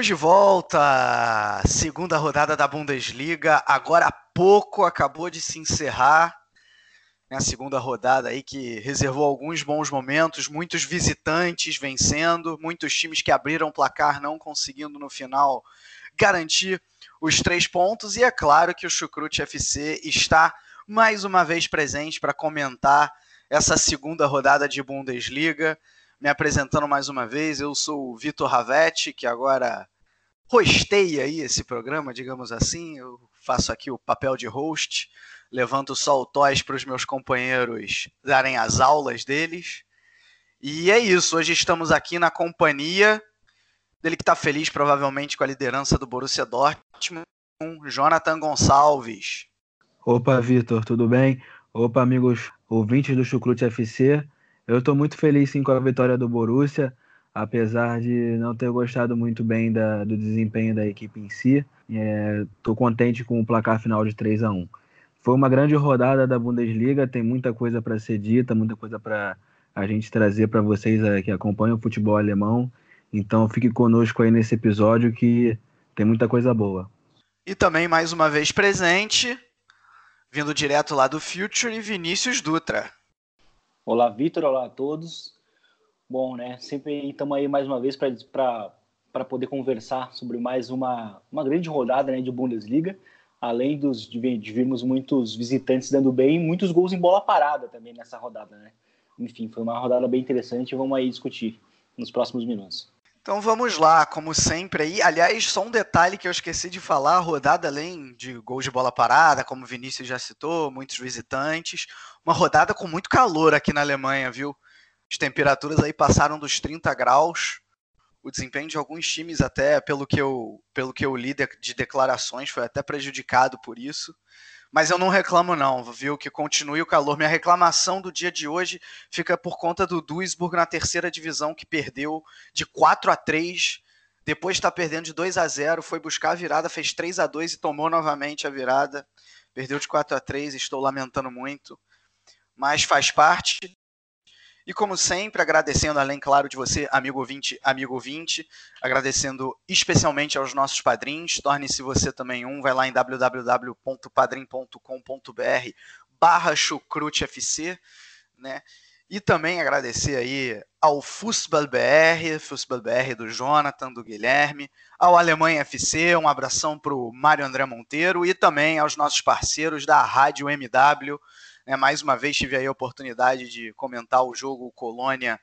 Estamos de volta! Segunda rodada da Bundesliga. Agora há pouco acabou de se encerrar né, a segunda rodada aí que reservou alguns bons momentos, muitos visitantes vencendo, muitos times que abriram o placar não conseguindo no final garantir os três pontos. E é claro que o Chucrute FC está mais uma vez presente para comentar essa segunda rodada de Bundesliga me apresentando mais uma vez. Eu sou o Vitor Ravetti, que agora hosteia aí esse programa, digamos assim. Eu faço aqui o papel de host, levanto só o toys para os meus companheiros darem as aulas deles. E é isso, hoje estamos aqui na companhia dele que está feliz provavelmente com a liderança do Borussia Dortmund, Jonathan Gonçalves. Opa, Vitor, tudo bem? Opa, amigos ouvintes do Chucrute FC. Eu estou muito feliz sim com a vitória do Borussia, apesar de não ter gostado muito bem da, do desempenho da equipe em si. Estou é, contente com o placar final de 3 a 1 Foi uma grande rodada da Bundesliga, tem muita coisa para ser dita, muita coisa para a gente trazer para vocês é, que acompanham o futebol alemão. Então fique conosco aí nesse episódio que tem muita coisa boa. E também mais uma vez presente, vindo direto lá do Future, Vinícius Dutra. Olá, Vitor, olá a todos. Bom, né, sempre estamos aí mais uma vez para poder conversar sobre mais uma, uma grande rodada né, de Bundesliga, além dos, de, virmos muitos visitantes dando bem, muitos gols em bola parada também nessa rodada, né? Enfim, foi uma rodada bem interessante, vamos aí discutir nos próximos minutos. Então vamos lá, como sempre aí. Aliás, só um detalhe que eu esqueci de falar: rodada, além de gols de bola parada, como o Vinícius já citou, muitos visitantes, uma rodada com muito calor aqui na Alemanha, viu? As temperaturas aí passaram dos 30 graus. O desempenho de alguns times, até pelo que eu, pelo que eu li de, de declarações, foi até prejudicado por isso. Mas eu não reclamo, não, viu? Que continue o calor. Minha reclamação do dia de hoje fica por conta do Duisburg na terceira divisão, que perdeu de 4 a 3 depois está perdendo de 2 a 0 foi buscar a virada, fez 3 a 2 e tomou novamente a virada. Perdeu de 4 a 3 estou lamentando muito. Mas faz parte. E como sempre, agradecendo, além, claro, de você, amigo ouvinte, amigo ouvinte, agradecendo especialmente aos nossos padrinhos. Torne-se você também um, vai lá em www.padrim.com.br barra chucrutefc, né? E também agradecer aí ao Fußball BR, Fußball BR do Jonathan, do Guilherme, ao Alemanha FC, um abração para o Mário André Monteiro e também aos nossos parceiros da Rádio MW, né, mais uma vez tive aí a oportunidade de comentar o jogo Colônia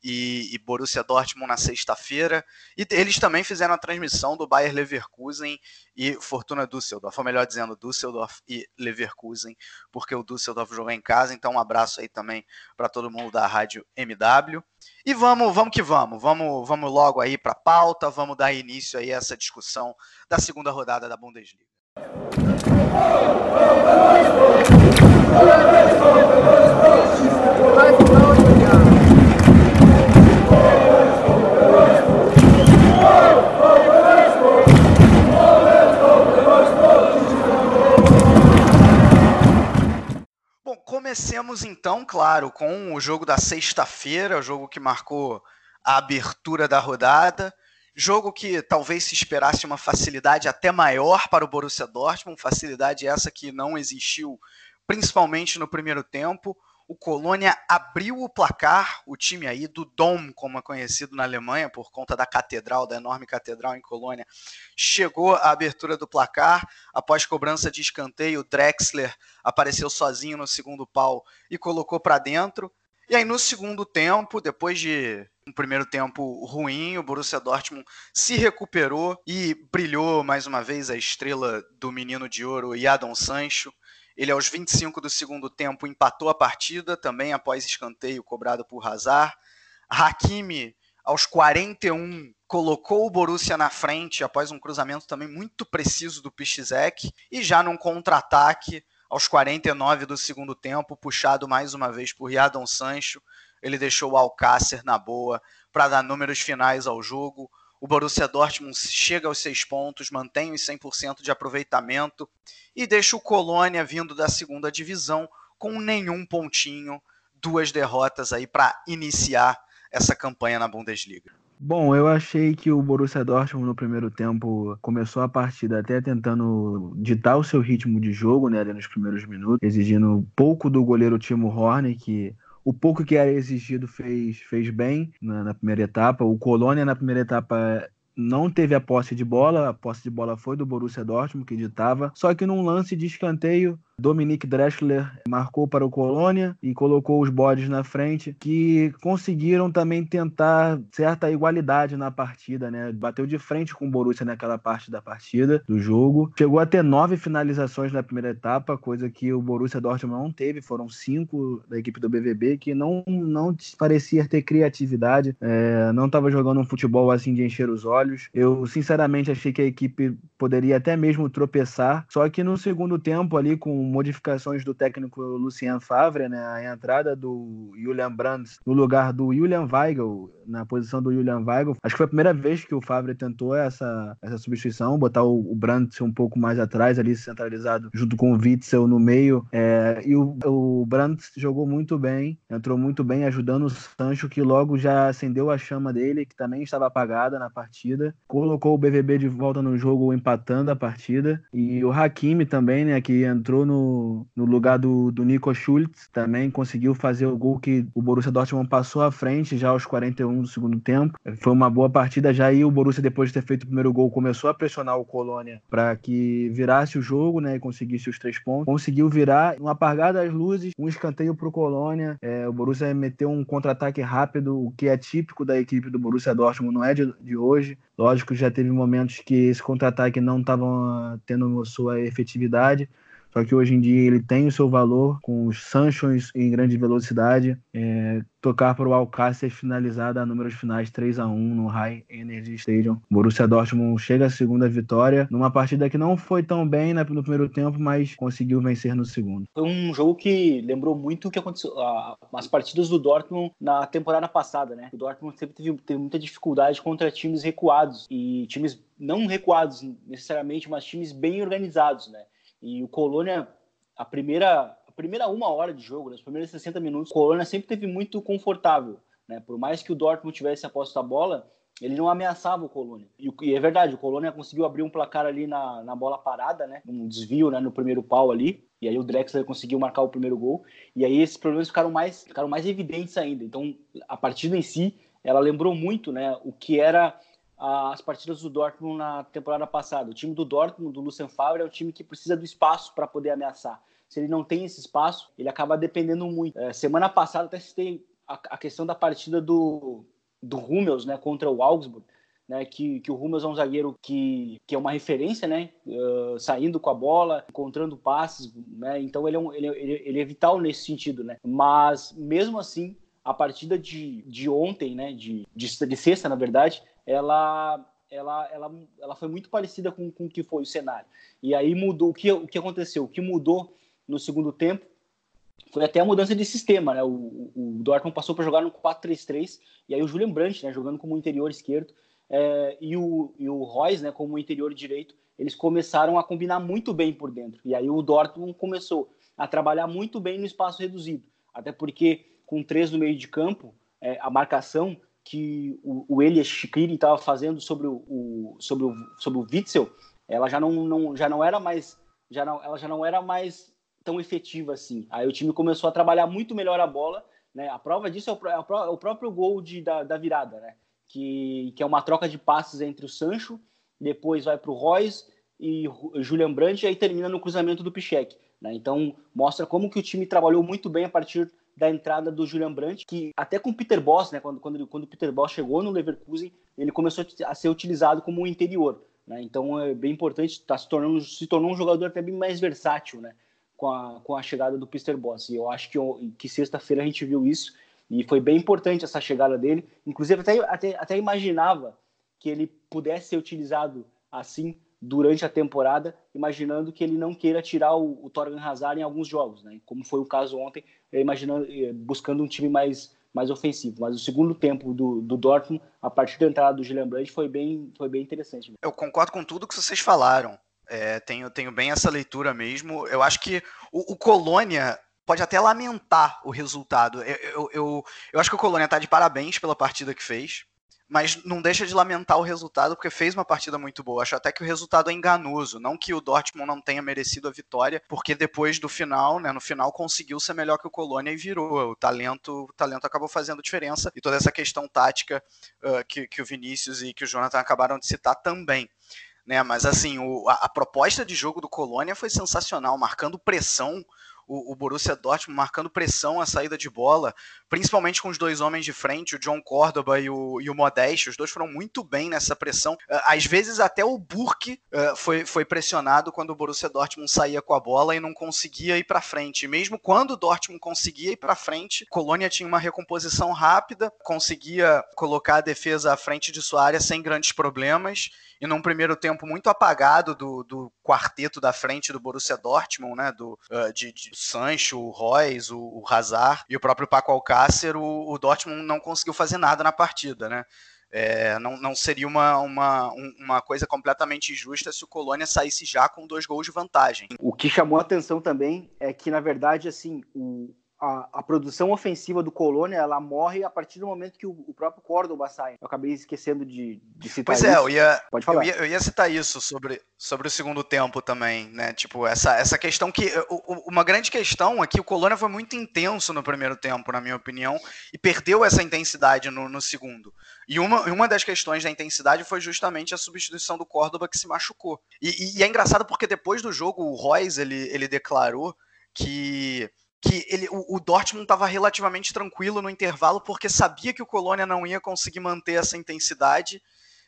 e, e Borussia Dortmund na sexta-feira. E eles também fizeram a transmissão do Bayer Leverkusen e Fortuna Düsseldorf, ou melhor dizendo, Düsseldorf e Leverkusen, porque o Düsseldorf jogou em casa. Então, um abraço aí também para todo mundo da rádio MW. E vamos, vamos que vamos, vamos, vamos logo aí para a pauta, vamos dar início aí a essa discussão da segunda rodada da Bundesliga. Bom, comecemos então, claro, com o jogo da sexta-feira, o jogo que marcou a abertura da rodada. Jogo que talvez se esperasse uma facilidade até maior para o Borussia Dortmund, facilidade essa que não existiu principalmente no primeiro tempo. O Colônia abriu o placar, o time aí do Dom, como é conhecido na Alemanha, por conta da catedral, da enorme catedral em Colônia, chegou à abertura do placar. Após cobrança de escanteio, Drexler apareceu sozinho no segundo pau e colocou para dentro. E aí, no segundo tempo, depois de um primeiro tempo ruim, o Borussia Dortmund se recuperou e brilhou mais uma vez a estrela do menino de ouro, Yadon Sancho. Ele, aos 25 do segundo tempo, empatou a partida, também após escanteio cobrado por Hazard. Hakimi aos 41 colocou o Borussia na frente após um cruzamento também muito preciso do Piszczek e já num contra-ataque aos 49 do segundo tempo, puxado mais uma vez por Jadon Sancho, ele deixou o Alcácer na boa para dar números finais ao jogo. O Borussia Dortmund chega aos seis pontos, mantém os 100% de aproveitamento e deixa o Colônia vindo da segunda divisão com nenhum pontinho, duas derrotas aí para iniciar essa campanha na Bundesliga. Bom, eu achei que o Borussia Dortmund no primeiro tempo começou a partida até tentando ditar o seu ritmo de jogo, né, ali nos primeiros minutos, exigindo pouco do goleiro Timo Horner, que o pouco que era exigido fez, fez bem na, na primeira etapa. O Colônia, na primeira etapa, não teve a posse de bola, a posse de bola foi do Borussia Dortmund, que ditava. Só que num lance de escanteio, Dominique Dreschler marcou para o Colônia e colocou os bodes na frente, que conseguiram também tentar certa igualdade na partida, né? Bateu de frente com o Borussia naquela parte da partida, do jogo. Chegou a ter nove finalizações na primeira etapa, coisa que o Borussia Dortmund não teve, foram cinco da equipe do BVB, que não, não parecia ter criatividade, é, não estava jogando um futebol assim de encher os olhos. Eu, sinceramente, achei que a equipe poderia até mesmo tropeçar, só que no segundo tempo ali, com modificações do técnico Lucien Favre, né? A entrada do Julian Brandt no lugar do Julian Weigel, na posição do Julian Weigel. Acho que foi a primeira vez que o Favre tentou essa, essa substituição, botar o, o Brandt um pouco mais atrás, ali centralizado, junto com o Witzel no meio. É, e o, o Brandt jogou muito bem, entrou muito bem, ajudando o Sancho, que logo já acendeu a chama dele, que também estava apagada na partida. Colocou o BVB de volta no jogo, empatando a partida. E o Hakimi também, né, que entrou no no, lugar do, do Nico Schultz, também conseguiu fazer o gol que o Borussia Dortmund passou à frente já aos 41 do segundo tempo. Foi uma boa partida já aí o Borussia depois de ter feito o primeiro gol começou a pressionar o Colônia para que virasse o jogo, né, e conseguisse os três pontos. Conseguiu virar, um apagar das luzes, um escanteio para o Colônia. É, o Borussia meteu um contra-ataque rápido, o que é típico da equipe do Borussia Dortmund, não é de, de hoje. Lógico, já teve momentos que esse contra-ataque não estava tendo sua efetividade, só que hoje em dia ele tem o seu valor com os Sanchos em grande velocidade. É, tocar para o Alcácer finalizar a números finais 3 a 1 no High Energy Stadium. Borussia Dortmund chega à segunda vitória numa partida que não foi tão bem no primeiro tempo, mas conseguiu vencer no segundo. Foi um jogo que lembrou muito o que aconteceu as partidas do Dortmund na temporada passada, né? O Dortmund sempre teve, teve muita dificuldade contra times recuados e times não recuados necessariamente, mas times bem organizados, né? E o Colônia, a primeira, a primeira uma hora de jogo, né, os primeiros 60 minutos, o Colônia sempre teve muito confortável. Né? Por mais que o Dortmund tivesse a posse da bola, ele não ameaçava o Colônia. E, e, é verdade, o Colônia conseguiu abrir um placar ali na, na bola parada, né? Um desvio né, no primeiro pau ali. E aí o Drexler conseguiu marcar o primeiro gol. E aí esses problemas ficaram mais, ficaram mais evidentes ainda. Então, a partida em si, ela lembrou muito né, o que era as partidas do Dortmund na temporada passada. O time do Dortmund, do Lucien Favre, é um time que precisa do espaço para poder ameaçar. Se ele não tem esse espaço, ele acaba dependendo muito. É, semana passada até citei a, a, questão da partida do, do Hummels né, contra o Augsburg, né, que, que o Hummels é um zagueiro que, que é uma referência, né, uh, saindo com a bola, encontrando passes, né, então ele é, um, ele, ele, ele é vital nesse sentido. Né, mas mesmo assim, a partida de, de ontem, né, de, de, de sexta, na verdade, ela, ela, ela, ela foi muito parecida com, com o que foi o cenário. E aí mudou, o que, o que aconteceu? O que mudou no segundo tempo foi até a mudança de sistema, né? O, o Dortmund passou para jogar no 4-3-3, e aí o Julian Brandt, né, jogando como interior esquerdo, é, e, o, e o Royce, né, como interior direito, eles começaram a combinar muito bem por dentro. E aí o Dortmund começou a trabalhar muito bem no espaço reduzido, até porque com três no meio de campo, é, a marcação que o, o Elias Shikiri estava fazendo sobre o, o, sobre o sobre o Witzel, ela já não, não já não era mais já não, ela já não era mais tão efetiva assim. Aí o time começou a trabalhar muito melhor a bola, né? A prova disso é o, é o, próprio gol de, da, da virada, né? Que, que é uma troca de passes entre o Sancho, depois vai para o Royce e Julian Brandt e aí termina no cruzamento do Pichek. Né? Então mostra como que o time trabalhou muito bem a partir da entrada do Julian Brandt, que até com o Peter Boss, né, quando, quando, quando o Peter Boss chegou no Leverkusen, ele começou a ser utilizado como um interior. Né? Então é bem importante, tá se tornando se tornou um jogador até bem mais versátil, né? Com a, com a chegada do Peter Boss. E eu acho que, que sexta-feira a gente viu isso E foi bem importante essa chegada dele. Inclusive, até, até, até imaginava que ele pudesse ser utilizado assim durante a temporada, imaginando que ele não queira tirar o, o Torgan Hazard em alguns jogos, né? Como foi o caso ontem, imaginando, eh, buscando um time mais, mais ofensivo. Mas o segundo tempo do, do Dortmund, a partir da entrada do Gillian Brandt, foi bem, foi bem interessante. Eu concordo com tudo que vocês falaram. É, tenho, tenho bem essa leitura mesmo. Eu acho que o, o Colônia pode até lamentar o resultado. Eu, eu, eu, eu acho que o Colônia está de parabéns pela partida que fez mas não deixa de lamentar o resultado, porque fez uma partida muito boa. Acho até que o resultado é enganoso. Não que o Dortmund não tenha merecido a vitória, porque depois do final, né, no final conseguiu ser melhor que o Colônia e virou. O talento, o talento acabou fazendo diferença. E toda essa questão tática uh, que, que o Vinícius e que o Jonathan acabaram de citar também. Né, mas assim, o, a, a proposta de jogo do Colônia foi sensacional, marcando pressão o, o Borussia Dortmund marcando pressão à saída de bola, principalmente com os dois homens de frente, o John Córdoba e o, e o Modeste, os dois foram muito bem nessa pressão. Ah, às vezes até o Burke uh, foi, foi pressionado quando o Borussia Dortmund saía com a bola e não conseguia ir para frente. mesmo quando o Dortmund conseguia ir para frente, Colônia tinha uma recomposição rápida, conseguia colocar a defesa à frente de sua área sem grandes problemas e num primeiro tempo muito apagado do, do quarteto da frente do Borussia Dortmund, né, do, uh, de, de Sancho, o Royce, o, o Hazard e o próprio Paco Alcácer, o, o Dortmund não conseguiu fazer nada na partida, né? É, não, não, seria uma, uma, uma coisa completamente injusta se o Colônia saísse já com dois gols de vantagem. O que chamou a atenção também é que, na verdade, assim, o, a, a, produção ofensiva do Colônia ela morre a partir do momento que o, o próprio Córdoba sai. Eu acabei esquecendo de, de citar pois isso. Pois é, eu ia, Pode falar. Eu ia, eu ia, citar isso sobre, sobre o segundo tempo também, né? Tipo, essa, essa questão que. O, uma grande questão é que o Colônia foi muito intenso no primeiro tempo, na minha opinião, e perdeu essa intensidade no, no segundo. E uma, uma das questões da intensidade foi justamente a substituição do Córdoba que se machucou. E, e, e é engraçado porque depois do jogo o Royce ele, ele declarou que que ele, o, o Dortmund estava relativamente tranquilo no intervalo porque sabia que o Colônia não ia conseguir manter essa intensidade.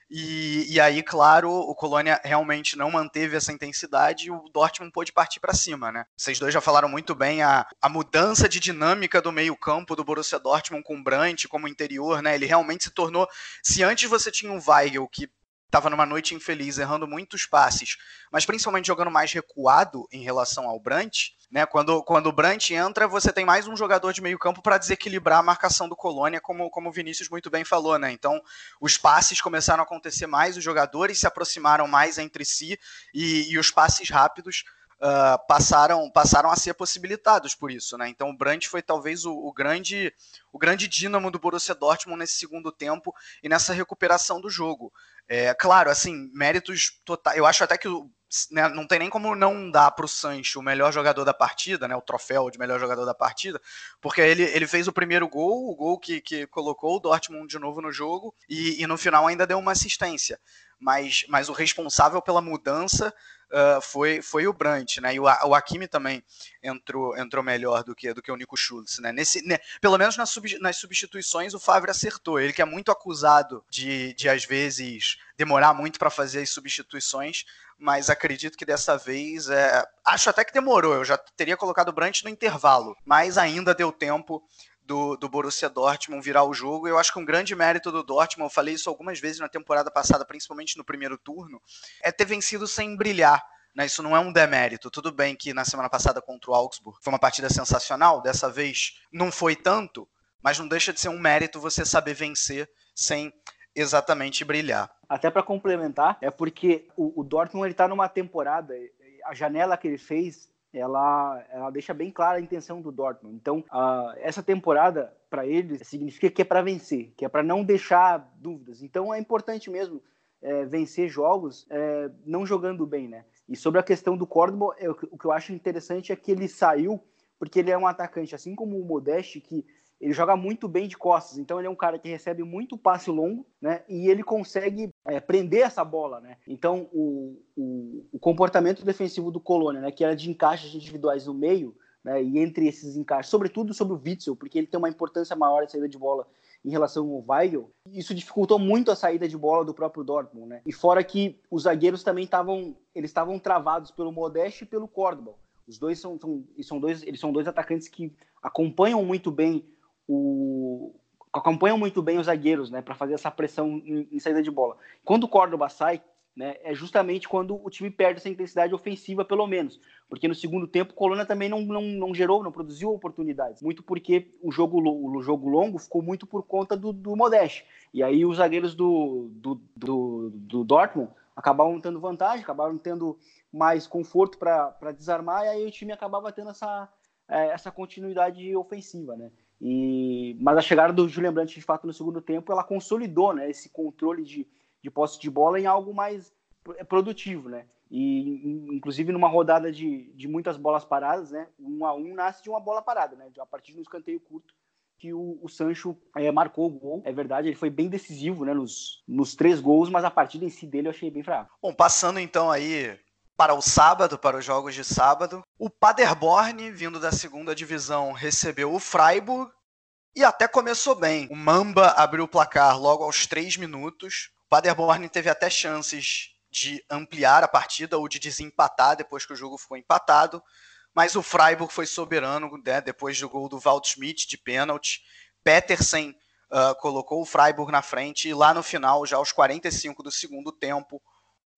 E, e aí, claro, o Colônia realmente não manteve essa intensidade e o Dortmund pôde partir para cima, né? Vocês dois já falaram muito bem a, a mudança de dinâmica do meio-campo do Borussia Dortmund com o Brandt como interior, né? Ele realmente se tornou. Se antes você tinha um Weigel que estava numa noite infeliz, errando muitos passes, mas principalmente jogando mais recuado em relação ao Brandt, né? Quando, quando o Brandt entra, você tem mais um jogador de meio campo para desequilibrar a marcação do Colônia, como, como o Vinícius muito bem falou, né? Então, os passes começaram a acontecer mais, os jogadores se aproximaram mais entre si e, e os passes rápidos Uh, passaram, passaram a ser possibilitados por isso, né? Então o Brandt foi talvez o, o, grande o grande dínamo do Borussia Dortmund nesse segundo tempo e nessa recuperação do jogo. É, claro, assim, méritos totais. Eu acho até que né, não tem nem como não dar para o Sancho o melhor jogador da partida, né, o troféu de melhor jogador da partida, porque ele, ele fez o primeiro gol, o gol que, que colocou o Dortmund de novo no jogo, e, e no final ainda deu uma assistência. Mas, mas o responsável pela mudança uh, foi, foi o Brandt, né? E o, o Hakimi também entrou, entrou melhor do que, do que o Nico Schultz, né? Nesse, né, pelo menos nas, sub, nas substituições o Favre acertou. Ele que é muito acusado de, de às vezes, demorar muito para fazer as substituições, mas acredito que dessa vez, é, acho até que demorou, eu já teria colocado o Brandt no intervalo, mas ainda deu tempo do, do Borussia Dortmund virar o jogo. Eu acho que um grande mérito do Dortmund, eu falei isso algumas vezes na temporada passada, principalmente no primeiro turno, é ter vencido sem brilhar. Né, isso não é um demérito. Tudo bem que na semana passada contra o Augsburg foi uma partida sensacional, dessa vez não foi tanto, mas não deixa de ser um mérito você saber vencer sem exatamente brilhar. Até para complementar, é porque o, o Dortmund está numa temporada, a janela que ele fez ela, ela deixa bem clara a intenção do Dortmund. Então, uh, essa temporada, para ele, significa que é para vencer, que é para não deixar dúvidas. Então, é importante mesmo é, vencer jogos é, não jogando bem, né? E sobre a questão do Córdoba, o que eu acho interessante é que ele saiu porque ele é um atacante, assim como o Modeste, que ele joga muito bem de costas, então ele é um cara que recebe muito passe longo, né? E ele consegue é, prender essa bola, né? Então o, o, o, comportamento defensivo do Colônia, né? Que era de encaixes individuais no meio, né? E entre esses encaixes, sobretudo sobre o Witzel, porque ele tem uma importância maior de saída de bola em relação ao Weigl, isso dificultou muito a saída de bola do próprio Dortmund, né? E fora que os zagueiros também estavam, eles estavam travados pelo Modeste e pelo Córdoba. Os dois são, são, são dois, eles são dois atacantes que acompanham muito bem o acompanham muito bem os zagueiros, né, para fazer essa pressão em, em, saída de bola. Quando o Córdoba sai, né, é justamente quando o time perde essa intensidade ofensiva, pelo menos, porque no segundo tempo o Colônia também não, não, não gerou, não produziu oportunidades, muito porque o jogo, o jogo longo ficou muito por conta do, do Modeste, e aí os zagueiros do, do, do, do Dortmund acabavam tendo vantagem, acabavam tendo mais conforto para desarmar, e aí o time acabava tendo essa, é, essa continuidade ofensiva, né? E, mas a chegada do Julian Brandt, de fato, no segundo tempo, ela consolidou né, esse controle de, de posse de bola em algo mais produtivo, né? E, inclusive, numa rodada de, de muitas bolas paradas, né? Um a um nasce de uma bola parada, né? A partir de um escanteio curto que o, o Sancho é, marcou o gol. É verdade, ele foi bem decisivo, né? Nos, nos três gols, mas a partida em si dele eu achei bem fraco. Bom, passando então aí para o sábado, para os jogos de sábado. O Paderborn, vindo da segunda divisão, recebeu o Freiburg e até começou bem. O Mamba abriu o placar logo aos três minutos. O Paderborn teve até chances de ampliar a partida ou de desempatar depois que o jogo ficou empatado. Mas o Freiburg foi soberano né, depois do gol do Waldschmidt de pênalti. Petersen uh, colocou o Freiburg na frente e lá no final, já aos 45 do segundo tempo,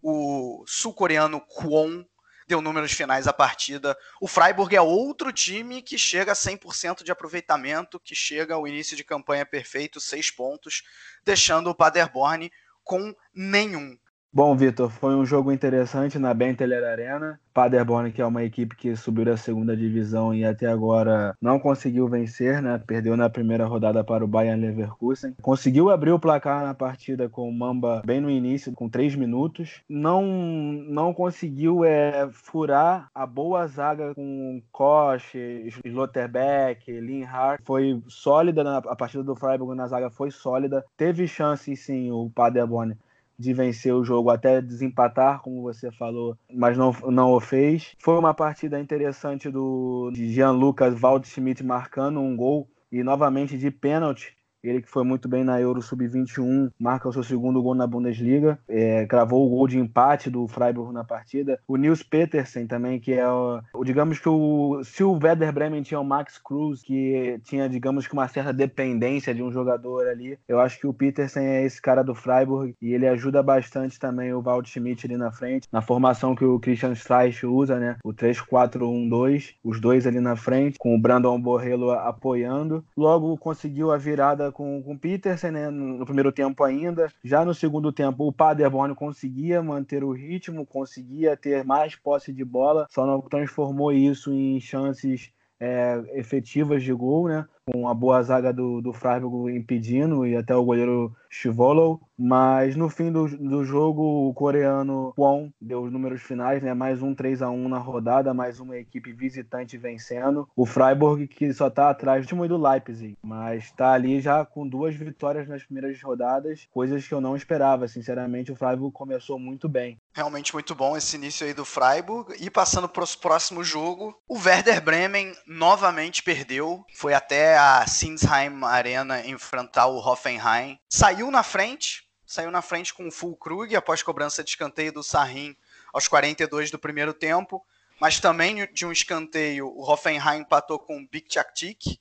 o sul-coreano Kwon deu números finais à partida. O Freiburg é outro time que chega a 100% de aproveitamento, que chega ao início de campanha perfeito, seis pontos, deixando o Paderborn com nenhum. Bom, Vitor, foi um jogo interessante na Benteler Arena. Paderborn, que é uma equipe que subiu da segunda divisão e até agora não conseguiu vencer, né? Perdeu na primeira rodada para o Bayern Leverkusen. Conseguiu abrir o placar na partida com o Mamba bem no início, com três minutos. Não, não conseguiu é, furar a boa zaga com Koch, Slotterbeck, Linhart. Foi sólida na, a partida do Freiburg na zaga, foi sólida. Teve chance, sim, o Paderborn de vencer o jogo até desempatar, como você falou, mas não, não o fez. Foi uma partida interessante do Jean Lucas Waldschmidt marcando um gol e novamente de pênalti ele que foi muito bem na Euro Sub-21, marca o seu segundo gol na Bundesliga, é, cravou o gol de empate do Freiburg na partida. O Nils Petersen também, que é o, digamos que o se o Werder Bremen tinha o Max Cruz, que tinha, digamos que uma certa dependência de um jogador ali, eu acho que o Petersen é esse cara do Freiburg e ele ajuda bastante também o Waldschmidt ali na frente, na formação que o Christian Streich usa, né? O 3-4-1-2, os dois ali na frente, com o Brandon Borrello apoiando. Logo conseguiu a virada com, com o Peterson, né, no, no primeiro tempo ainda. Já no segundo tempo, o Paderborn conseguia manter o ritmo, conseguia ter mais posse de bola, só não transformou isso em chances é, efetivas de gol, né? Com a boa zaga do, do Freiburg impedindo e até o goleiro Chivolo, mas no fim do, do jogo o coreano Kwon deu os números finais, né? Mais um 3 a 1 na rodada, mais uma equipe visitante vencendo. O Freiburg que só está atrás do time do Leipzig, mas está ali já com duas vitórias nas primeiras rodadas, coisas que eu não esperava. Sinceramente, o Freiburg começou muito bem. Realmente muito bom esse início aí do Freiburg. E passando para o próximo jogo, o Werder Bremen novamente perdeu. Foi até a Sinsheim Arena enfrentar o Hoffenheim. Saiu na frente, saiu na frente com o Fulkrug após cobrança de escanteio do Sarrin aos 42 do primeiro tempo, mas também de um escanteio o Hoffenheim empatou com o Bikchaktik.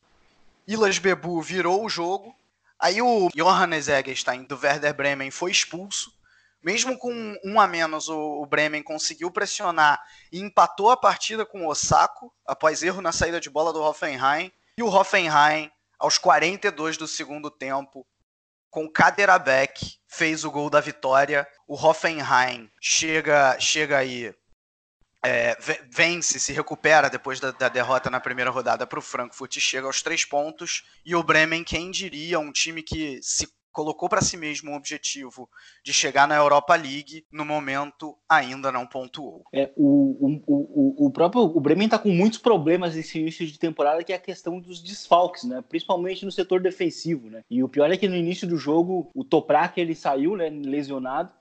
Ilas Bebu virou o jogo. Aí o Johannes Eggestein do Werder Bremen foi expulso. Mesmo com um a menos, o Bremen conseguiu pressionar e empatou a partida com o Osako, após erro na saída de bola do Hoffenheim. E o Hoffenheim, aos 42 do segundo tempo, com Kaderabek, fez o gol da vitória. O Hoffenheim chega, chega aí, é, vence, se recupera depois da, da derrota na primeira rodada para o Frankfurt e chega aos três pontos. E o Bremen, quem diria, um time que se colocou para si mesmo um objetivo de chegar na Europa League, no momento ainda não pontuou. É, o, o, o, o próprio o Bremen está com muitos problemas nesse início de temporada, que é a questão dos desfalques, né? principalmente no setor defensivo. Né? E o pior é que no início do jogo, o Toprak ele saiu né, lesionado,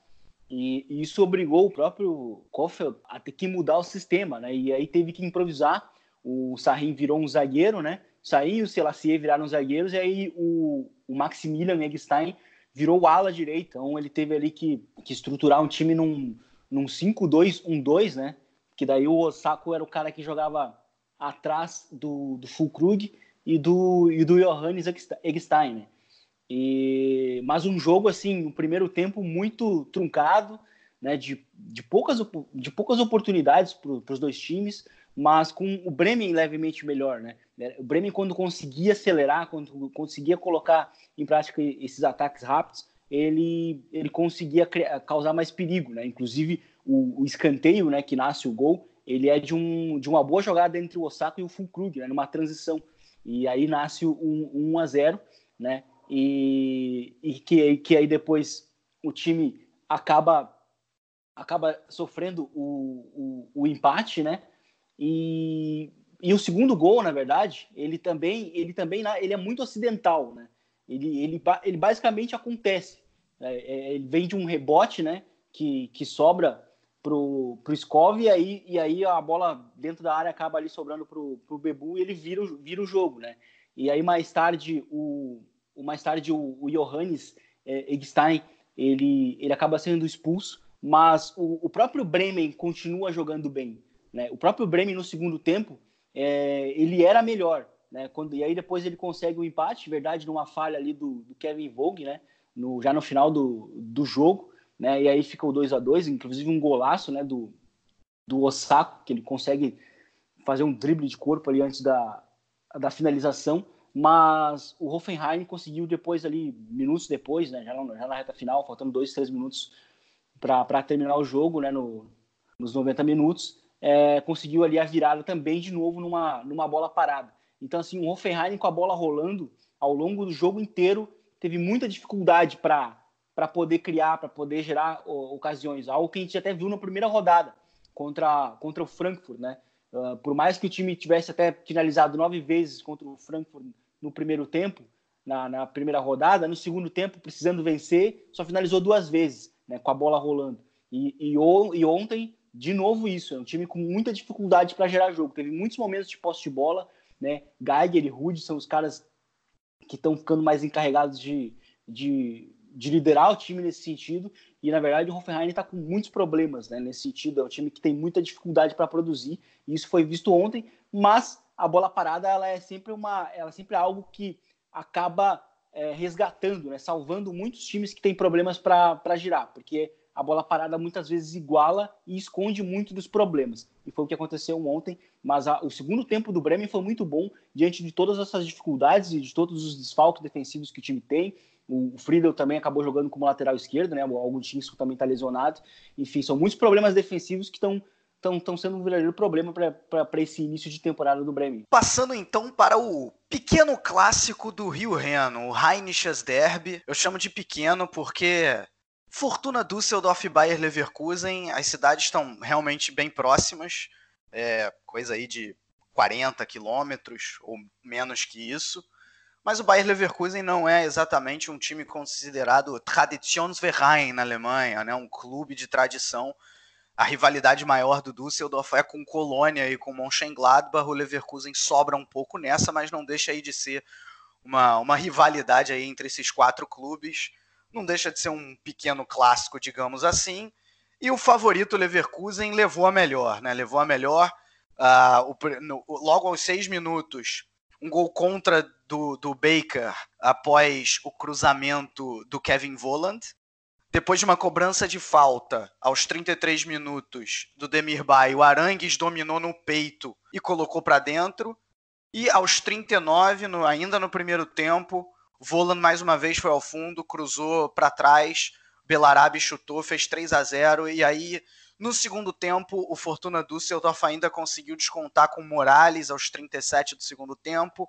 e isso obrigou o próprio Kofeld a ter que mudar o sistema, né? E aí teve que improvisar. O Sarrin virou um zagueiro, né? Saiu, o Selassie viraram zagueiros, e aí o, o Maximilian Eggstein virou ala direita, então ele teve ali que, que estruturar um time num, num 5-2-1-2, né? Que daí o Osako era o cara que jogava atrás do, do Fulkrug e do, e do Johannes Eggstein, né? E, mas um jogo, assim, um primeiro tempo muito truncado, né, de, de, poucas, de poucas oportunidades para os dois times, mas com o Bremen levemente melhor. Né? O Bremen, quando conseguia acelerar, quando conseguia colocar em prática esses ataques rápidos, ele, ele conseguia causar mais perigo. Né? Inclusive, o, o, escanteio né, que nasce o gol, ele é de, um, de uma boa jogada entre o Osaka e o Fulkrug, né, numa transição. E aí nasce o 1, 1 a 0, né? E, e que, que aí depois o time acaba acaba sofrendo o, o, o empate, né? E, e o segundo gol, na verdade, ele também ele também ele é muito acidental, né? Ele, ele, ele basicamente acontece. É, é, ele vem de um rebote, né? Que, que sobra pro, pro Skov e aí, e aí a bola dentro da área acaba ali sobrando pro, pro Bebu e ele vira, vira o jogo, né? E aí mais tarde o, o mais tarde o, o Johannes é, Eggstein ele, ele acaba sendo expulso mas o, o, próprio Bremen continua jogando bem. Né? O próprio Bremen no segundo tempo é, ele era melhor, né? Quando, e aí depois ele consegue o um empate, verdade, numa falha ali do, do Kevin Vogue, né? No, já no final do, do jogo, né? E aí fica o 2 a 2 inclusive um golaço, né? Do, do Osako, que ele consegue fazer um drible de corpo ali antes da, da finalização, mas o Hoffenheim conseguiu depois ali, minutos depois, né? Já, já na reta final, faltando dois, três minutos para terminar o jogo, né, no, nos 90 minutos, é, conseguiu ali a virada também de novo numa, numa bola parada. Então, assim, o Hoffenheim com a bola rolando ao longo do jogo inteiro teve muita dificuldade para poder criar, para poder gerar ocasiões. Algo que a gente até viu na primeira rodada contra, contra o Frankfurt, né? Uh, por mais que o time tivesse até finalizado nove vezes contra o Frankfurt no primeiro tempo, na, na primeira rodada, no segundo tempo, precisando vencer, só finalizou duas vezes né, com a bola rolando. E, e, e, ontem, de novo, isso. É um time com muita dificuldade para gerar jogo. Teve muitos momentos de posse de bola. Né? Geiger e Rude são os caras que estão ficando mais encarregados de, de, de, liderar o time nesse sentido. E, na verdade, o Hoffenheim está com muitos problemas né, nesse sentido. É um time que tem muita dificuldade para produzir. E isso foi visto ontem. Mas a bola parada ela é sempre, uma, ela é sempre algo que acaba é, resgatando, né, salvando muitos times que têm problemas para girar, porque a bola parada muitas vezes iguala e esconde muito dos problemas. E foi o que aconteceu ontem, mas a, o segundo tempo do Bremen foi muito bom diante de todas essas dificuldades e de todos os desfalques defensivos que o time tem. O, o Friedel também acabou jogando como lateral esquerdo, né? O Augustinsson também está lesionado. Enfim, são muitos problemas defensivos que estão estão sendo um verdadeiro problema para esse início de temporada do Bremen. Passando então para o pequeno clássico do Rio Reno, o Rheinisches Derby. Eu chamo de pequeno porque Fortuna Düsseldorf e Bayer Leverkusen, as cidades estão realmente bem próximas, é, coisa aí de 40 quilômetros ou menos que isso. Mas o Bayer Leverkusen não é exatamente um time considerado Traditionsverein na Alemanha, né? um clube de tradição a rivalidade maior do Düsseldorf é com Colônia e com Mönchengladbach. O Leverkusen sobra um pouco nessa, mas não deixa aí de ser uma, uma rivalidade aí entre esses quatro clubes. Não deixa de ser um pequeno clássico, digamos assim. E o favorito Leverkusen levou a melhor, né? Levou a melhor. Uh, o, no, logo aos seis minutos, um gol contra do, do Baker após o cruzamento do Kevin Volland. Depois de uma cobrança de falta, aos 33 minutos, do Demirbay, o Arangues dominou no peito e colocou para dentro. E aos 39, no, ainda no primeiro tempo, Voland mais uma vez foi ao fundo, cruzou para trás, Belarabe chutou, fez 3 a 0 e aí no segundo tempo o Fortuna Düsseldorf ainda conseguiu descontar com Morales aos 37 do segundo tempo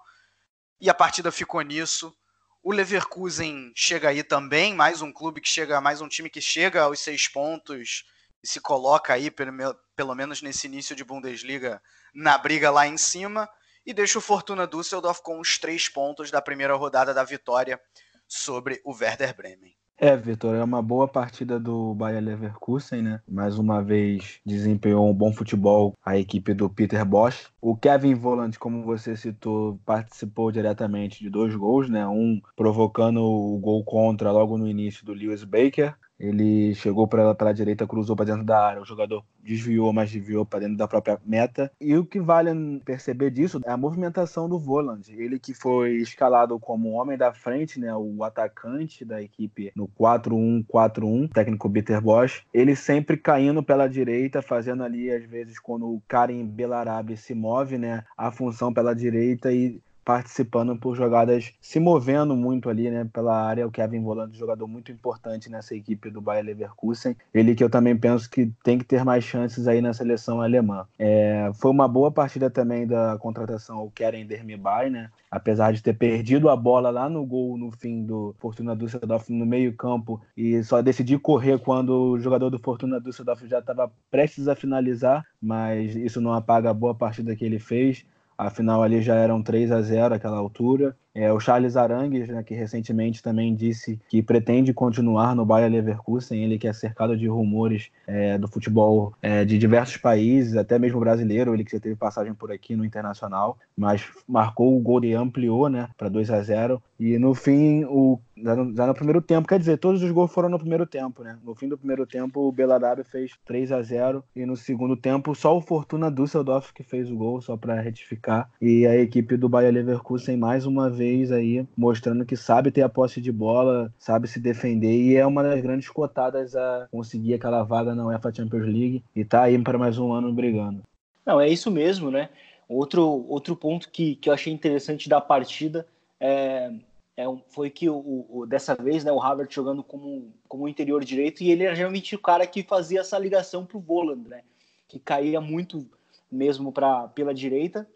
e a partida ficou nisso. O Leverkusen chega aí também, mais um clube que chega, mais um time que chega aos seis pontos e se coloca aí, pelo, pelo menos nesse início de Bundesliga, na briga lá em cima. E deixa o Fortuna Düsseldorf com os três pontos da primeira rodada da vitória sobre o Werder Bremen. É, Vitor, é uma boa partida do Bayer Leverkusen, né? Mais uma vez desempenhou um bom futebol a equipe do Peter Bosch. O Kevin Voland, como você citou, participou diretamente de dois gols, né? Um provocando o gol contra logo no início do Lewis Baker. Ele chegou pela, pela direita, cruzou para dentro da área. O jogador desviou, mas desviou para dentro da própria meta. E o que vale perceber disso é a movimentação do Voland. Ele que foi escalado como homem da frente, né, o atacante da equipe no 4-1-4-1, técnico Peter Bosch. Ele sempre caindo pela direita, fazendo ali, às vezes, quando o Karim Belarabe se move, né, a função pela direita e participando por jogadas, se movendo muito ali, né, pela área. O Kevin Volante, jogador muito importante nessa equipe do Bayer Leverkusen. Ele que eu também penso que tem que ter mais chances aí na seleção alemã. É, foi uma boa partida também da contratação o Keren Dermibay, né? Apesar de ter perdido a bola lá no gol no fim do Fortuna Düsseldorf no meio-campo e só decidir correr quando o jogador do Fortuna Düsseldorf já estava prestes a finalizar, mas isso não apaga a boa partida que ele fez. Afinal, ali já eram 3 a 0 aquela altura. É, o Charles Arangues, né, que recentemente também disse que pretende continuar no Bayer Leverkusen, ele que é cercado de rumores é, do futebol é, de diversos países, até mesmo brasileiro, ele que já teve passagem por aqui no Internacional, mas marcou o gol e ampliou né, para 2 a 0 E no fim, o, já no, já, no, primeiro tempo, quer dizer, todos os gols foram no primeiro tempo. Né? No fim do primeiro tempo, o Belarabe fez 3 a 0 e no segundo tempo, só o Fortuna Düsseldorf que fez o gol, só para retificar. E a equipe do Bayer Leverkusen, mais uma vez, vez aí mostrando que sabe ter a posse de bola, sabe se defender e é uma das grandes cotadas a conseguir aquela vaga na UEFA Champions League e tá aí para mais um ano brigando. Não, é isso mesmo, né? Outro, outro ponto que, que eu achei interessante da partida é, é foi que o, o, dessa vez né, o Havertz jogando como, como interior direito e ele era realmente o cara que fazia essa ligação para o Voland, né? Que caía muito mesmo pra, pela direita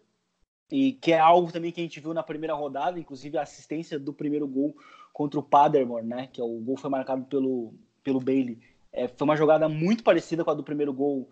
e que é algo também que a gente viu na primeira rodada, inclusive a assistência do primeiro gol contra o Paderborn, né, que é o gol foi marcado pelo, pelo Bailey. É, foi uma jogada muito parecida com a do primeiro gol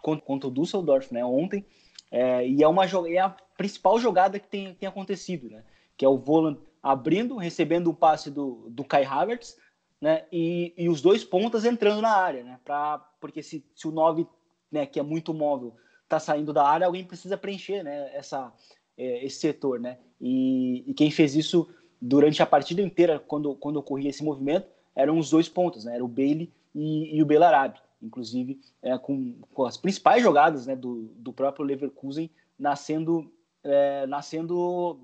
contra, contra o Düsseldorf, né, ontem. É, e é uma é a principal jogada que tem, tem acontecido, né, que é o Voland abrindo, recebendo o passe do, do Kai Havertz, né, e, e os dois pontas entrando na área, né, pra, porque se, se o 9, né, que é muito móvel, está saindo da área, alguém precisa preencher né, essa, é, esse setor. Né? E, e, quem fez isso durante a partida inteira, quando, quando ocorria esse movimento, eram os dois pontos, né? era o Bailey e, e o Belarabe, inclusive é, com, com, as principais jogadas né, do, do próprio Leverkusen nascendo, é, nascendo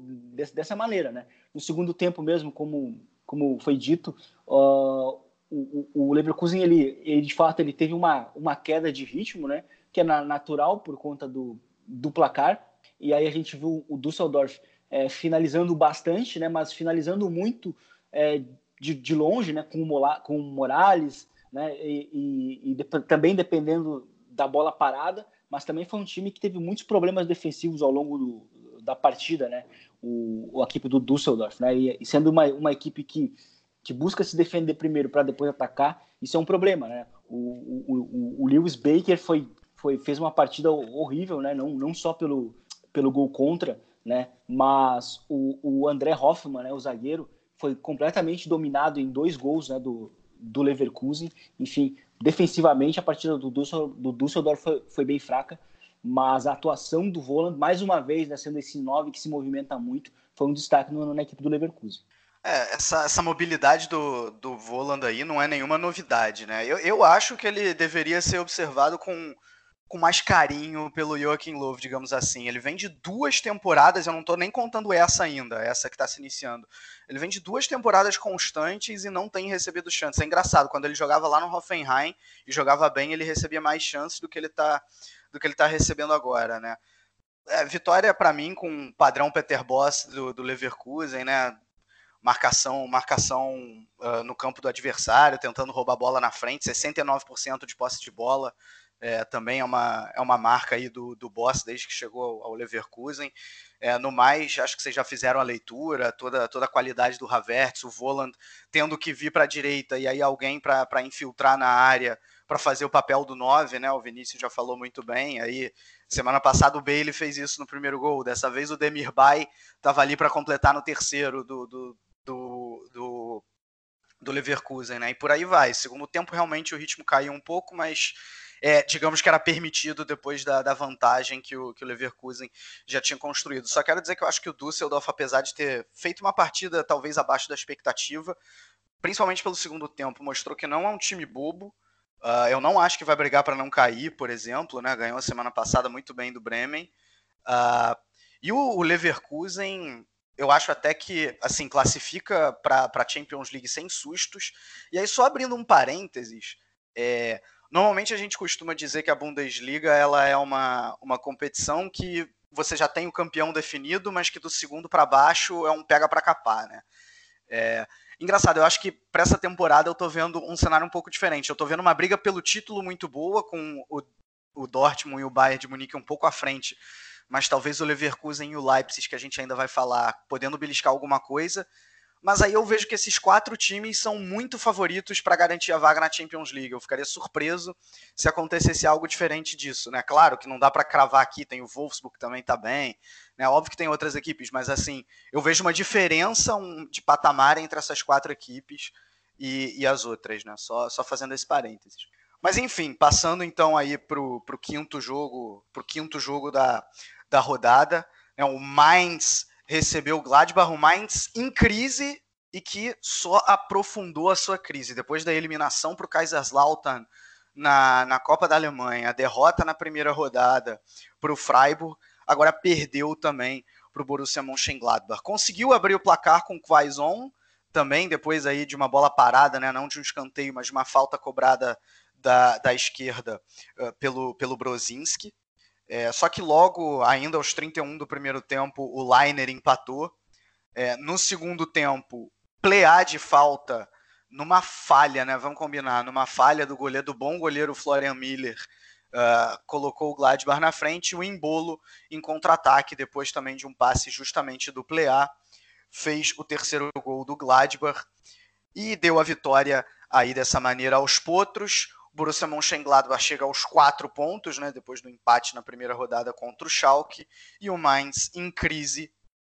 dessa maneira. Né? No segundo tempo mesmo, como, como foi dito, uh, o, o, Leverkusen ele, ele de fato ele teve uma, uma queda de ritmo, né? Que é natural por conta do, do placar. E aí a gente viu o Düsseldorf é, finalizando bastante, né, mas finalizando muito é, de, de, longe, né, com, o, com o Morales, né, e, e, e de, também dependendo da bola parada, mas também foi um time que teve muitos problemas defensivos ao longo do, da partida, né, o, a equipe do Düsseldorf, né, e, e sendo uma, uma equipe que, que busca se defender primeiro para depois atacar, isso é um problema, né, o, o, o Lewis Baker foi foi, fez uma partida horrível, né? Não, não só pelo, pelo gol contra, né? Mas o, o André Hoffmann, né? O zagueiro, foi completamente dominado em dois gols, né? Do, do Leverkusen. Enfim, defensivamente a partida do Düsseldorf, do Düsseldorf foi, foi bem fraca, mas a atuação do Voland, mais uma vez, né, sendo esse 9 que se movimenta muito, foi um destaque no, na equipe do Leverkusen. É, essa, essa mobilidade do, do Voland aí não é nenhuma novidade, né? Eu, eu acho que ele deveria ser observado com com mais carinho pelo Joaquim Love, digamos assim. Ele vem de duas temporadas, eu não estou nem contando essa ainda, essa que está se iniciando. Ele vem de duas temporadas constantes e não tem recebido chances. É engraçado, quando ele jogava lá no Hoffenheim e jogava bem, ele recebia mais chances do que ele está do que ele tá recebendo agora, né? É, vitória para mim com padrão Peter Boss do, do Leverkusen, né? Marcação, marcação uh, no campo do adversário, tentando roubar a bola na frente, 69% de posse de bola, é, também é uma, é uma marca aí do, do Boss desde que chegou ao, Leverkusen. É, no mais, acho que vocês já fizeram a leitura, toda, toda a qualidade do Havertz, o Voland tendo que vir para a direita e aí alguém para infiltrar na área para fazer o papel do 9, né? O Vinícius já falou muito bem. Aí, semana passada o Bailey fez isso no primeiro gol. Dessa vez o Demirbay estava ali para completar no terceiro do, do, do, do, do Leverkusen, né? E por aí vai. Segundo tempo, realmente o ritmo caiu um pouco, mas é, digamos que era permitido depois da, da vantagem que o, que o Leverkusen já tinha construído. Só quero dizer que eu acho que o Düsseldorf, apesar de ter feito uma partida talvez abaixo da expectativa, principalmente pelo segundo tempo, mostrou que não é um time bobo. Uh, eu não acho que vai brigar para não cair, por exemplo, né? Ganhou a semana passada muito bem do Bremen. Uh, e o, o, Leverkusen, eu acho até que assim classifica para a Champions League sem sustos. E aí só abrindo um parênteses, é, normalmente a gente costuma dizer que a Bundesliga ela é uma, uma competição que você já tem o campeão definido, mas que do segundo para baixo é um pega para capar, né? É, engraçado, eu acho que para essa temporada eu tô vendo um cenário um pouco diferente. Eu tô vendo uma briga pelo título muito boa, com o, o Dortmund e o Bayern de Munique um pouco à frente, mas talvez o Leverkusen e o Leipzig, que a gente ainda vai falar, podendo beliscar alguma coisa. Mas aí eu vejo que esses quatro times são muito favoritos para garantir a vaga na Champions League. Eu ficaria surpreso se acontecesse algo diferente disso, né? Claro que não dá para cravar aqui, tem o Wolfsburg que também está bem, né? Óbvio que tem outras equipes, mas assim, eu vejo uma diferença de patamar entre essas quatro equipes e, e as outras, né? Só, só fazendo esse parênteses. Mas enfim, passando então aí pro, pro quinto jogo, pro quinto jogo da, da rodada, né? O Mainz recebeu o Gladbach, o Mainz em crise e que só aprofundou a sua crise. Depois da eliminação para o Kaiserslautern na, na Copa da Alemanha, a derrota na primeira rodada para o Freiburg, agora perdeu também para o Borussia Mönchengladbach. Conseguiu abrir o placar com o Quaison, também depois aí de uma bola parada, né, não de um escanteio, mas de uma falta cobrada da, da esquerda uh, pelo, pelo Brozinski. É, só que logo, ainda aos 31 do primeiro tempo, o Liner empatou. É, no segundo tempo, plear de falta numa falha, né? Vamos combinar, numa falha do goleiro, do bom goleiro Florian Miller, uh, colocou o Gladbach na frente, o embolo em contra-ataque, depois também de um passe justamente do Plear, fez o terceiro gol do Gladbach e deu a vitória aí dessa maneira aos potros. Borussia Mönchengladbach chega aos quatro pontos, né, depois do empate na primeira rodada contra o Schalke, e o Mainz, em crise,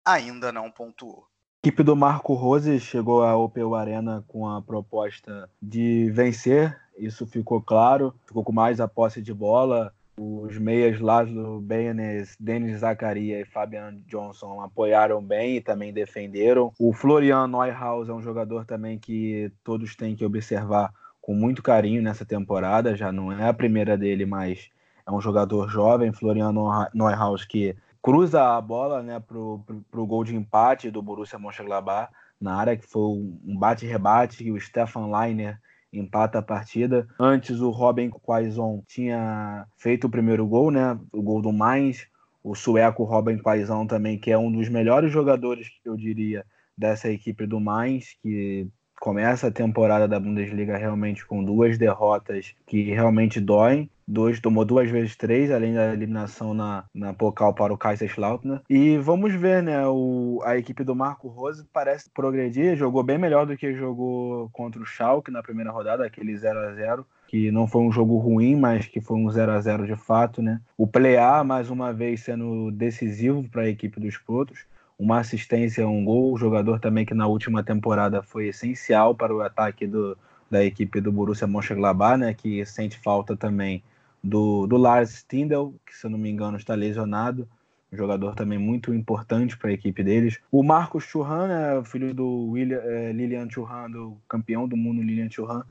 ainda não pontuou. A equipe do Marco Rose chegou à Opel Arena com a proposta de vencer, isso ficou claro, ficou com mais a posse de bola, os meias Laszlo Benes, Denis Zakaria e Fabian Johnson apoiaram bem e também defenderam. O Florian Neuhaus é um jogador também que todos têm que observar com muito carinho nessa temporada. Já não é a primeira dele, mas é um jogador jovem, Floriano Neuhaus, que cruza a bola né, para o gol de empate do Borussia Mönchengladbach na área, que foi um bate-rebate, e o Stefan Leiner empata a partida. Antes o Robin Quaison tinha feito o primeiro gol, né, o gol do Mainz. O sueco Robin Quaison também, que é um dos melhores jogadores, eu diria, dessa equipe do Mainz, que começa a temporada da Bundesliga realmente com duas derrotas que realmente doem. Dois, tomou duas vezes três, além da eliminação na, na Pokal para o Kaiserslautern. E vamos ver, né? O, a equipe do Marco Rose parece progredir, jogou bem melhor do que jogou contra o Schalke na primeira rodada, aquele 0 a 0 que não foi um jogo ruim, mas que foi um 0 a 0 de fato, né? O Play-A, mais uma vez, sendo decisivo para a equipe dos Protos uma assistência, um gol. Jogador também que na última temporada foi essencial para o ataque do, da equipe do Borussia Mönchengladbach, né, que sente falta também do, do Lars Stindl, que se eu não me engano está lesionado, um jogador também muito importante para a equipe deles. O Marcos Churran, né, filho do William, é, Lilian Churran, do campeão do mundo Lilian Churran,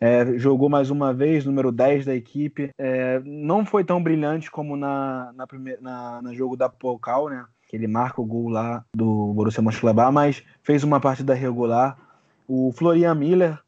é, jogou mais uma vez, número 10 da equipe. É, não foi tão brilhante como na, na, primeira, na, na jogo da Pokal, né? Que ele marca o gol lá do Borussia Mönchengladbach, mas fez uma partida regular. O Florian Miller,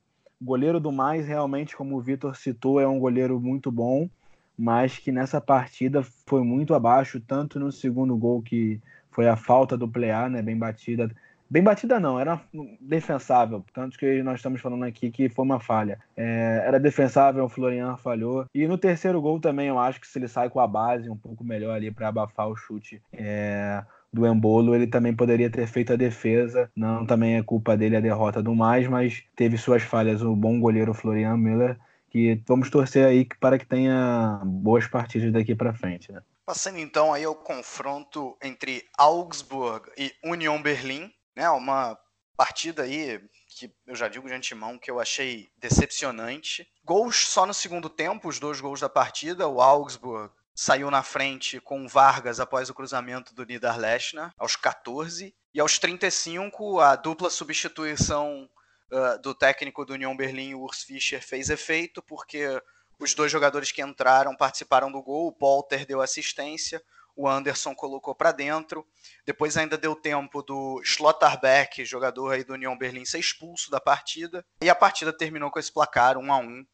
goleiro do mais, realmente, como o Vitor citou, é um goleiro muito bom, mas que nessa partida foi muito abaixo, tanto no segundo gol, que foi a falta do Plear, né, bem batida. Bem batida não, era defensável, tanto que nós estamos falando aqui que foi uma falha. É, era defensável, o Florian falhou. E no terceiro gol também, eu acho que se ele sai com a base um pouco melhor ali para abafar o chute é, do Embolo, ele também poderia ter feito a defesa. Não também é culpa dele a derrota do mais, mas teve suas falhas o bom goleiro Florian Miller que vamos torcer aí para que tenha boas partidas daqui para frente. Né? Passando então aí ao confronto entre Augsburg e Union Berlim, né? Uma partida aí que eu já digo de antemão que eu achei decepcionante. Gols só no segundo tempo, os dois gols da partida. O Augsburg saiu na frente com Vargas após o cruzamento do Niederlechner, aos 14. E aos 35, a dupla substituição uh, do técnico do União Berlim, Urs Fischer, fez efeito, porque os dois jogadores que entraram participaram do gol, o Polter deu assistência, o Anderson colocou para dentro. Depois ainda deu tempo do Schlotterbeck, jogador aí do União Berlim, ser expulso da partida. E a partida terminou com esse placar 1 a 1.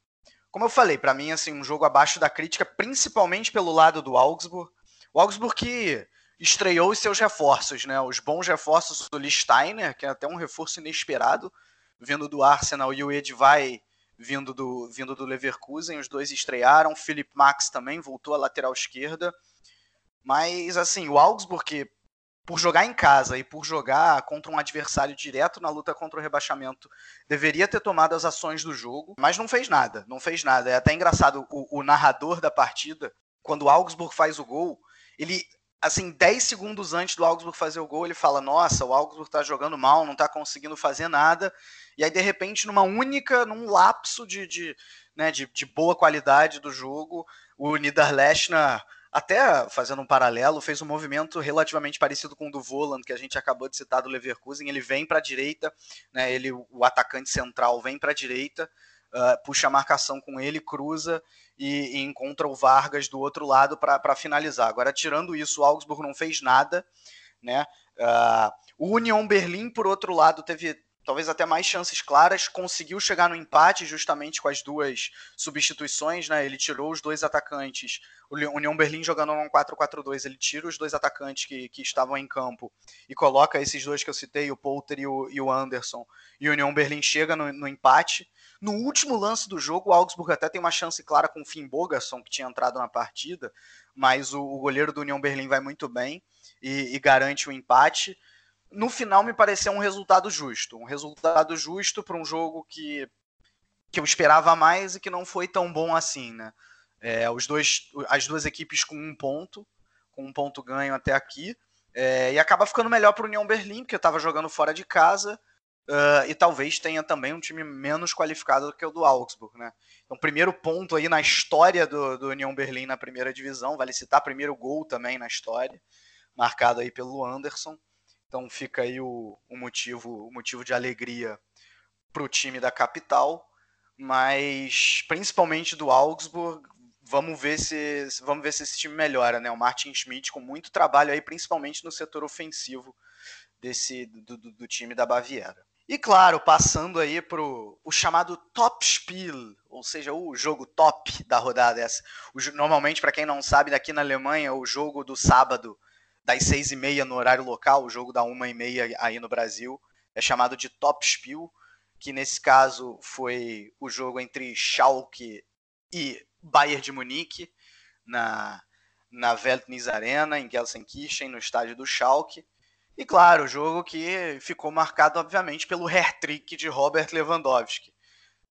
Como eu falei, para mim assim, um jogo abaixo da crítica, principalmente pelo lado do Augsburg. O Augsburg que estreou os seus reforços, né? Os bons reforços do Listeiner, que é até um reforço inesperado, vindo do Arsenal, e o Edvai vindo do, vindo do Leverkusen. Os dois estrearam. Philip Max também voltou à lateral esquerda. Mas, assim, o Augsburg, por jogar em casa e por jogar contra um adversário direto na luta contra o rebaixamento, deveria ter tomado as ações do jogo, mas não fez nada. Não fez nada. É até engraçado o, o narrador da partida, quando o Augsburg faz o gol, ele assim, 10 segundos antes do Augsburg fazer o gol, ele fala: Nossa, o Augsburg tá jogando mal, não tá conseguindo fazer nada. E aí, de repente, numa única, num lapso de, de, né, de, de boa qualidade do jogo, o Niederlechner até fazendo um paralelo, fez um movimento relativamente parecido com o do Voland, que a gente acabou de citar do Leverkusen. Ele vem para a direita, né, ele, o atacante central vem para a direita, uh, puxa a marcação com ele, cruza e, e encontra o Vargas do outro lado para finalizar. Agora, tirando isso, o Augsburg não fez nada. Né? Uh, o Union Berlim, por outro lado, teve talvez até mais chances claras, conseguiu chegar no empate justamente com as duas substituições, né? Ele tirou os dois atacantes. O União Berlim jogando num 4-4-2, ele tira os dois atacantes que, que estavam em campo e coloca esses dois que eu citei, o Poulter e o, e o Anderson. E o União Berlim chega no, no, empate. No último lance do jogo, o Augsburg até tem uma chance clara com o Finn Bogason, que tinha entrado na partida, mas o, o goleiro do União Berlim vai muito bem e, e garante o empate no final me pareceu um resultado justo. Um resultado justo para um jogo que, que eu esperava mais e que não foi tão bom assim, né? É, os dois, as duas equipes com um ponto, com um ponto ganho até aqui. É, e acaba ficando melhor para o União Berlim, porque estava jogando fora de casa. Uh, e talvez tenha também um time menos qualificado do que o do Augsburg, né? Então, primeiro ponto aí na história do, do União Berlim na primeira divisão, vale citar primeiro gol também na história, marcado aí pelo Anderson. Então fica aí o, o motivo, o motivo de alegria para o time da capital, mas principalmente do Augsburg. Vamos ver se vamos ver se esse time melhora, né? O Martin Schmidt com muito trabalho aí, principalmente no setor ofensivo desse do, do, do time da Baviera. E claro, passando aí para o chamado Top Spiel, ou seja, o jogo top da rodada essa. O, normalmente, para quem não sabe, daqui na Alemanha, o jogo do sábado das seis e meia no horário local, o jogo da uma e meia aí no Brasil, é chamado de Top Spiel, que nesse caso foi o jogo entre Schalke e Bayern de Munique, na, na Veltnis Arena, em Gelsenkirchen, no estádio do Schalke. E claro, o jogo que ficou marcado, obviamente, pelo hair-trick de Robert Lewandowski.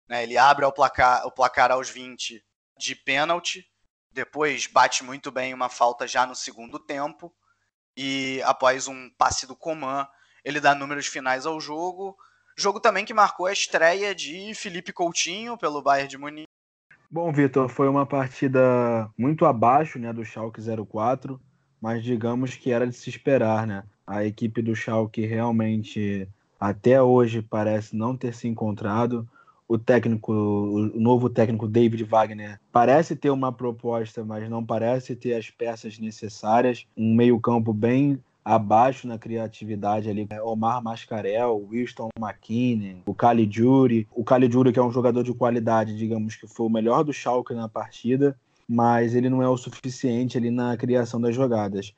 Né, ele abre o placar, o placar aos 20 de pênalti, depois bate muito bem uma falta já no segundo tempo, e após um passe do Coman, ele dá números finais ao jogo. Jogo também que marcou a estreia de Felipe Coutinho pelo Bayern de Munique. Bom, Vitor, foi uma partida muito abaixo né, do Schalke 04, mas digamos que era de se esperar, né? A equipe do Schalke realmente até hoje parece não ter se encontrado o técnico, o novo técnico David Wagner parece ter uma proposta, mas não parece ter as peças necessárias. Um meio-campo bem abaixo na criatividade ali. É Omar Mascarel, Winston McKinney, o Caligiuri. O Caligiuri, que é um jogador de qualidade, digamos que foi o melhor do Schalke na partida, mas ele não é o suficiente ali na criação das jogadas.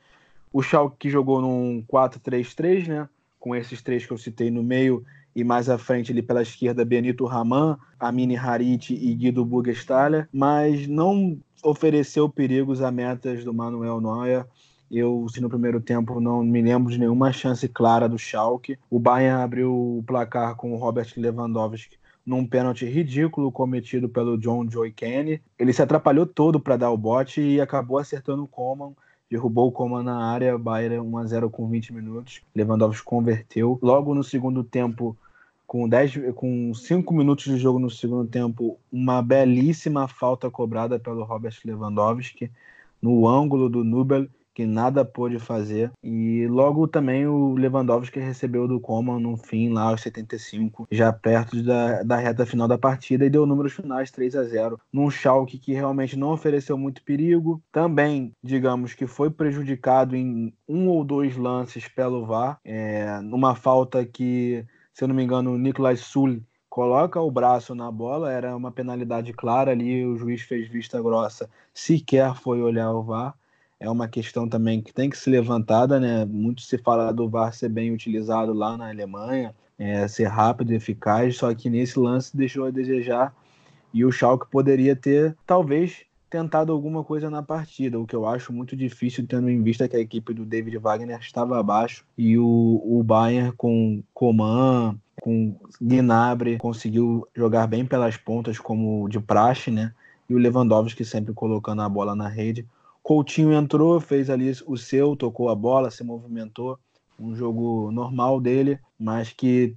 O Schalke que jogou num 4-3-3, né? Com esses três que eu citei no meio, e mais à frente ali pela esquerda Benito Raman, Amini Harit e Guido Burgstaller, mas não ofereceu perigos a metas do Manuel Neuer. Eu, no primeiro tempo, não me lembro de nenhuma chance clara do Schalke. O Bayern abriu o placar com o Robert Lewandowski num pênalti ridículo cometido pelo John Joy Kenny. Ele se atrapalhou todo para dar o bote e acabou acertando o Coman derrubou o Coman na área, Bayern 1 a 0 com 20 minutos. Lewandowski converteu. Logo no segundo tempo, com 10, com 5 minutos de jogo no segundo tempo, uma belíssima falta cobrada pelo Robert Lewandowski no ângulo do Nubel, que nada pôde fazer. E logo também o Lewandowski recebeu do Coman no fim, lá aos 75, já perto da, da reta final da partida, e deu números finais 3 a 0 num Schalke que realmente não ofereceu muito perigo. Também, digamos que foi prejudicado em um ou dois lances pelo VAR, é, numa falta que, se eu não me engano, o Nicolas Sul coloca o braço na bola, era uma penalidade clara ali, o juiz fez vista grossa, sequer foi olhar o VAR é uma questão também que tem que ser levantada, né? Muito se fala do VAR ser bem utilizado lá na Alemanha, é, ser rápido e eficaz, só que nesse lance deixou a desejar e o Schalke poderia ter, talvez, tentado alguma coisa na partida, o que eu acho muito difícil, tendo em vista que a equipe do David Wagner estava abaixo e o, o Bayern com Coman, com Gnabry, conseguiu jogar bem pelas pontas, como de praxe, né? E o Lewandowski sempre colocando a bola na rede. Coutinho entrou, fez ali o seu, tocou a bola, se movimentou. Um jogo normal dele, mas que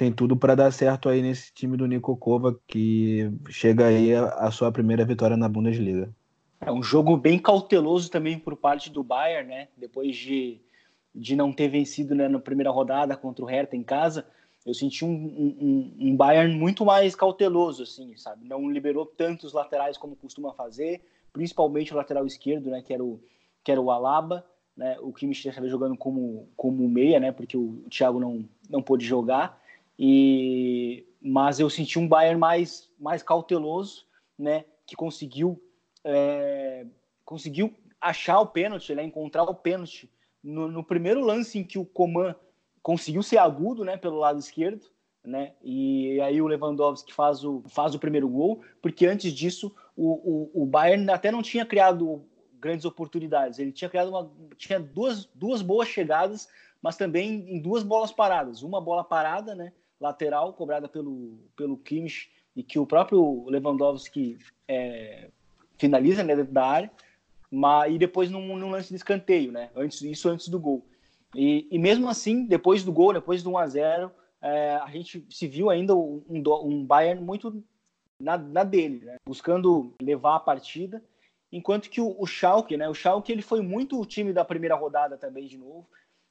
tem tudo para dar certo aí nesse time do Nico Kova, que chega aí a, a, sua primeira vitória na Bundesliga. É um jogo bem cauteloso também por parte do Bayern, né? Depois de, de não ter vencido né, na primeira rodada contra o Hertha em casa, eu senti um, um, um Bayern muito mais cauteloso, assim, sabe? Não liberou tantos laterais como costuma fazer, principalmente o lateral esquerdo, né, que era o, que era o Alaba, né, o Kimmich estava jogando como, como meia, né, porque o, Thiago não, não pôde jogar, e, mas eu senti um Bayern mais, mais cauteloso, né, que conseguiu, é, conseguiu achar o pênalti, né, encontrar o pênalti no, no primeiro lance em que o Coman conseguiu ser agudo, né, pelo lado esquerdo, né? E aí o Lewandowski faz o, faz o primeiro gol, porque antes disso o, o, o Bayern até não tinha criado grandes oportunidades. Ele tinha criado uma, tinha duas, duas boas chegadas, mas também em duas bolas paradas. Uma bola parada, né, lateral, cobrada pelo, pelo Kimmich, e que o próprio Lewandowski é, finaliza né, dentro da área, mas, e depois num, num, lance de escanteio, né, antes, isso antes do gol. E, e mesmo assim, depois do gol, depois do 1 a 0 é, a gente se viu ainda um, um Bayern muito na, na dele, né? buscando levar a partida, enquanto que o, o Schalke, né? o Schalke ele foi muito o time da primeira rodada também de novo.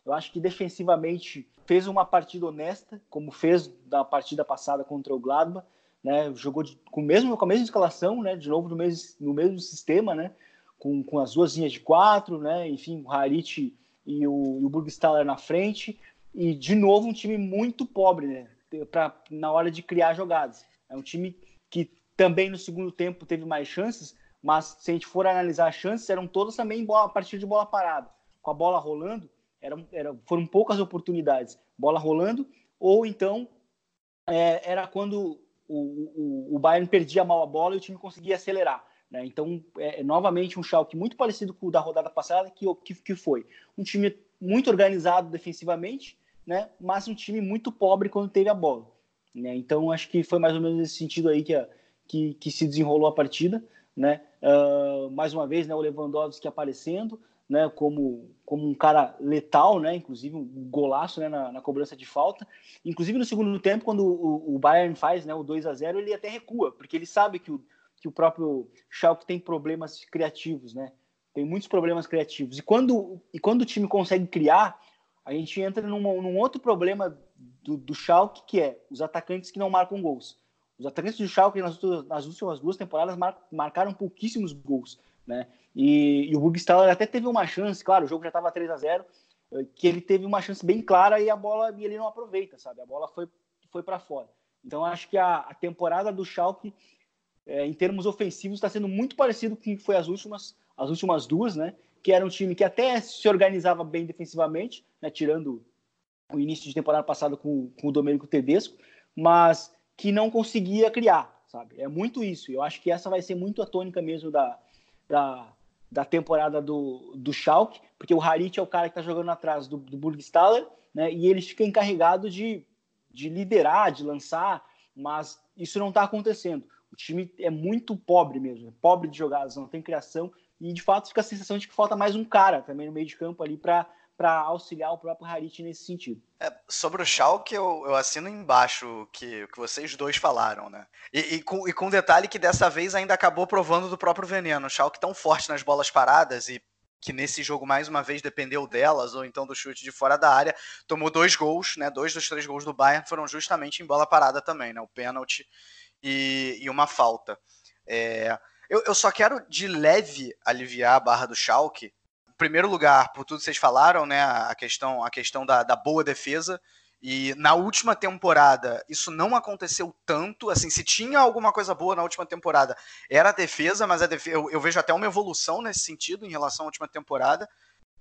Eu acho que defensivamente fez uma partida honesta, como fez da partida passada contra o Gladbach, né? Jogou de, com, mesmo, com a mesma escalação, né? De novo no mesmo, no mesmo sistema, né? Com, com as duas linhas de quatro, né? Enfim, o Harit e o, e o Burgstaller na frente. E, de novo, um time muito pobre, né? Pra, na hora de criar jogadas. É um time que também no segundo tempo teve mais chances, mas se a gente for analisar as chances, eram todas também bola, a partir de bola parada. Com a bola rolando, eram, eram, foram poucas oportunidades. Bola rolando, ou então é, era quando o, o, o, Bayern perdia mal a bola e o time conseguia acelerar. Né? Então, é, é novamente um Schalke muito parecido com o da rodada passada, que, que, que foi um time muito organizado defensivamente, né? mas um time muito pobre quando teve a bola. Né? Então, acho que foi mais ou menos nesse sentido aí que, a, que, que se desenrolou a partida. Né? Uh, mais uma vez, né, o Lewandowski aparecendo né, como, como um cara letal, né, inclusive um golaço né, na, na cobrança de falta. Inclusive, no segundo tempo, quando o, o Bayern faz né, o 2 a 0 ele até recua, porque ele sabe que o, que o próprio Schalke tem problemas criativos, né? Tem muitos problemas criativos. E quando, e quando o time consegue criar, a gente entra num, num outro problema do, do Schalke, que é os atacantes que não marcam gols. Os atacantes do Schalke nas, últimas duas temporadas mar, marcaram pouquíssimos gols, né? E, e o Burgstaller até teve uma chance, claro, o jogo já estava 3 a 0 eh, que ele teve uma chance bem clara e a bola e ele não aproveita, sabe? A bola foi, foi para fora. Então acho que a, a temporada do Schalke, é, em termos ofensivos, está sendo muito parecido com o que foi as últimas, as últimas duas, né? Que era um time que até se organizava bem defensivamente, né? Tirando o início de temporada passada com, com o Domênico Tedesco, mas que não conseguia criar, sabe? É muito isso. Eu acho que essa vai ser muito a tônica mesmo da, da, da temporada do, do Schalke, porque o Harit é o cara que está jogando atrás do, do Burgstaller, né? E ele fica encarregado de, de liderar, de lançar, mas isso não está acontecendo. O time é muito pobre mesmo, é pobre de jogadas, não tem criação, e de fato fica a sensação de que falta mais um cara também no meio de campo ali para para auxiliar o próprio Harit nesse sentido. É, sobre o Schalke, eu, eu assino embaixo que que vocês dois falaram, né? E, e, com, e com detalhe que dessa vez ainda acabou provando do próprio veneno. O Schalke tão forte nas bolas paradas e que nesse jogo mais uma vez dependeu delas, ou então do chute de fora da área, tomou dois gols, né? Dois dos três gols do Bayern foram justamente em bola parada também, né? O pênalti e, e uma falta. É, eu, eu, só quero de leve aliviar a barra do Schalke. Primeiro lugar, por tudo que vocês falaram, né? A questão, a questão da, da boa defesa. E na última temporada, isso não aconteceu tanto. Assim, se tinha alguma coisa boa na última temporada, era a defesa, mas a defesa, eu, eu vejo até uma evolução nesse sentido em relação à última temporada.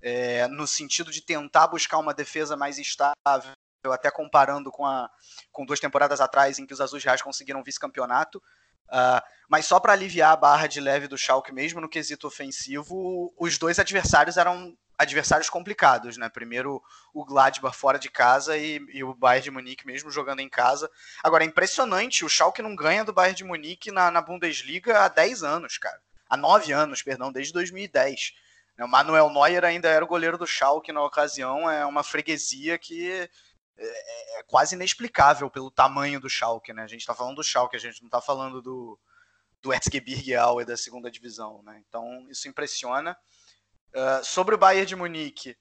É, no sentido de tentar buscar uma defesa mais estável, até comparando com, a, com duas temporadas atrás em que os Azuis Reais conseguiram vice-campeonato. Uh, mas só para aliviar a barra de leve do Schalke, mesmo no quesito ofensivo, os dois adversários eram adversários complicados, né? Primeiro o Gladbach fora de casa e, e, o Bayern de Munique mesmo jogando em casa. Agora, é impressionante, o Schalke não ganha do Bayern de Munique na, na Bundesliga há 10 anos, cara. Há 9 anos, perdão, desde 2010. Né? O Manuel Neuer ainda era o goleiro do Schalke na ocasião, é uma freguesia que é, é, quase inexplicável pelo tamanho do Schalke, né? A gente está falando do Schalke, a gente não está falando do, do Erzgebirge Aue da segunda divisão, né? Então, isso impressiona. Uh, sobre o Bayern de Munique,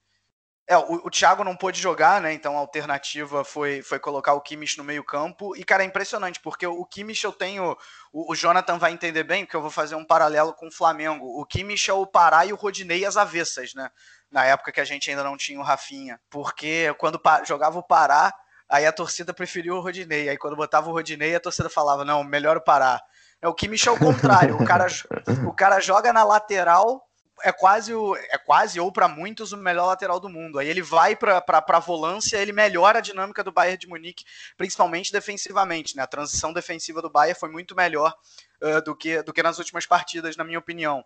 é, o, o Thiago não pôde jogar, né? Então a alternativa foi, foi colocar o Kimmich no meio-campo. E, cara, é impressionante, porque o Kimmich eu tenho. O, o, Jonathan vai entender bem, porque eu vou fazer um paralelo com o Flamengo. O Kimmich é o Pará e o Rodinei às avessas, né? Na época que a gente ainda não tinha o Rafinha. Porque quando jogava o Pará, aí a torcida preferiu o Rodinei. Aí quando botava o Rodinei, a torcida falava: não, melhor o Pará. É, o Kimmich é o contrário. o, cara, o cara joga na lateral é quase, o, é quase ou para muitos, o melhor lateral do mundo. Aí ele vai para a volância, ele melhora a dinâmica do Bayern de Munique, principalmente defensivamente. Né? A transição defensiva do Bayern foi muito melhor uh, do, que, do que nas últimas partidas, na minha opinião.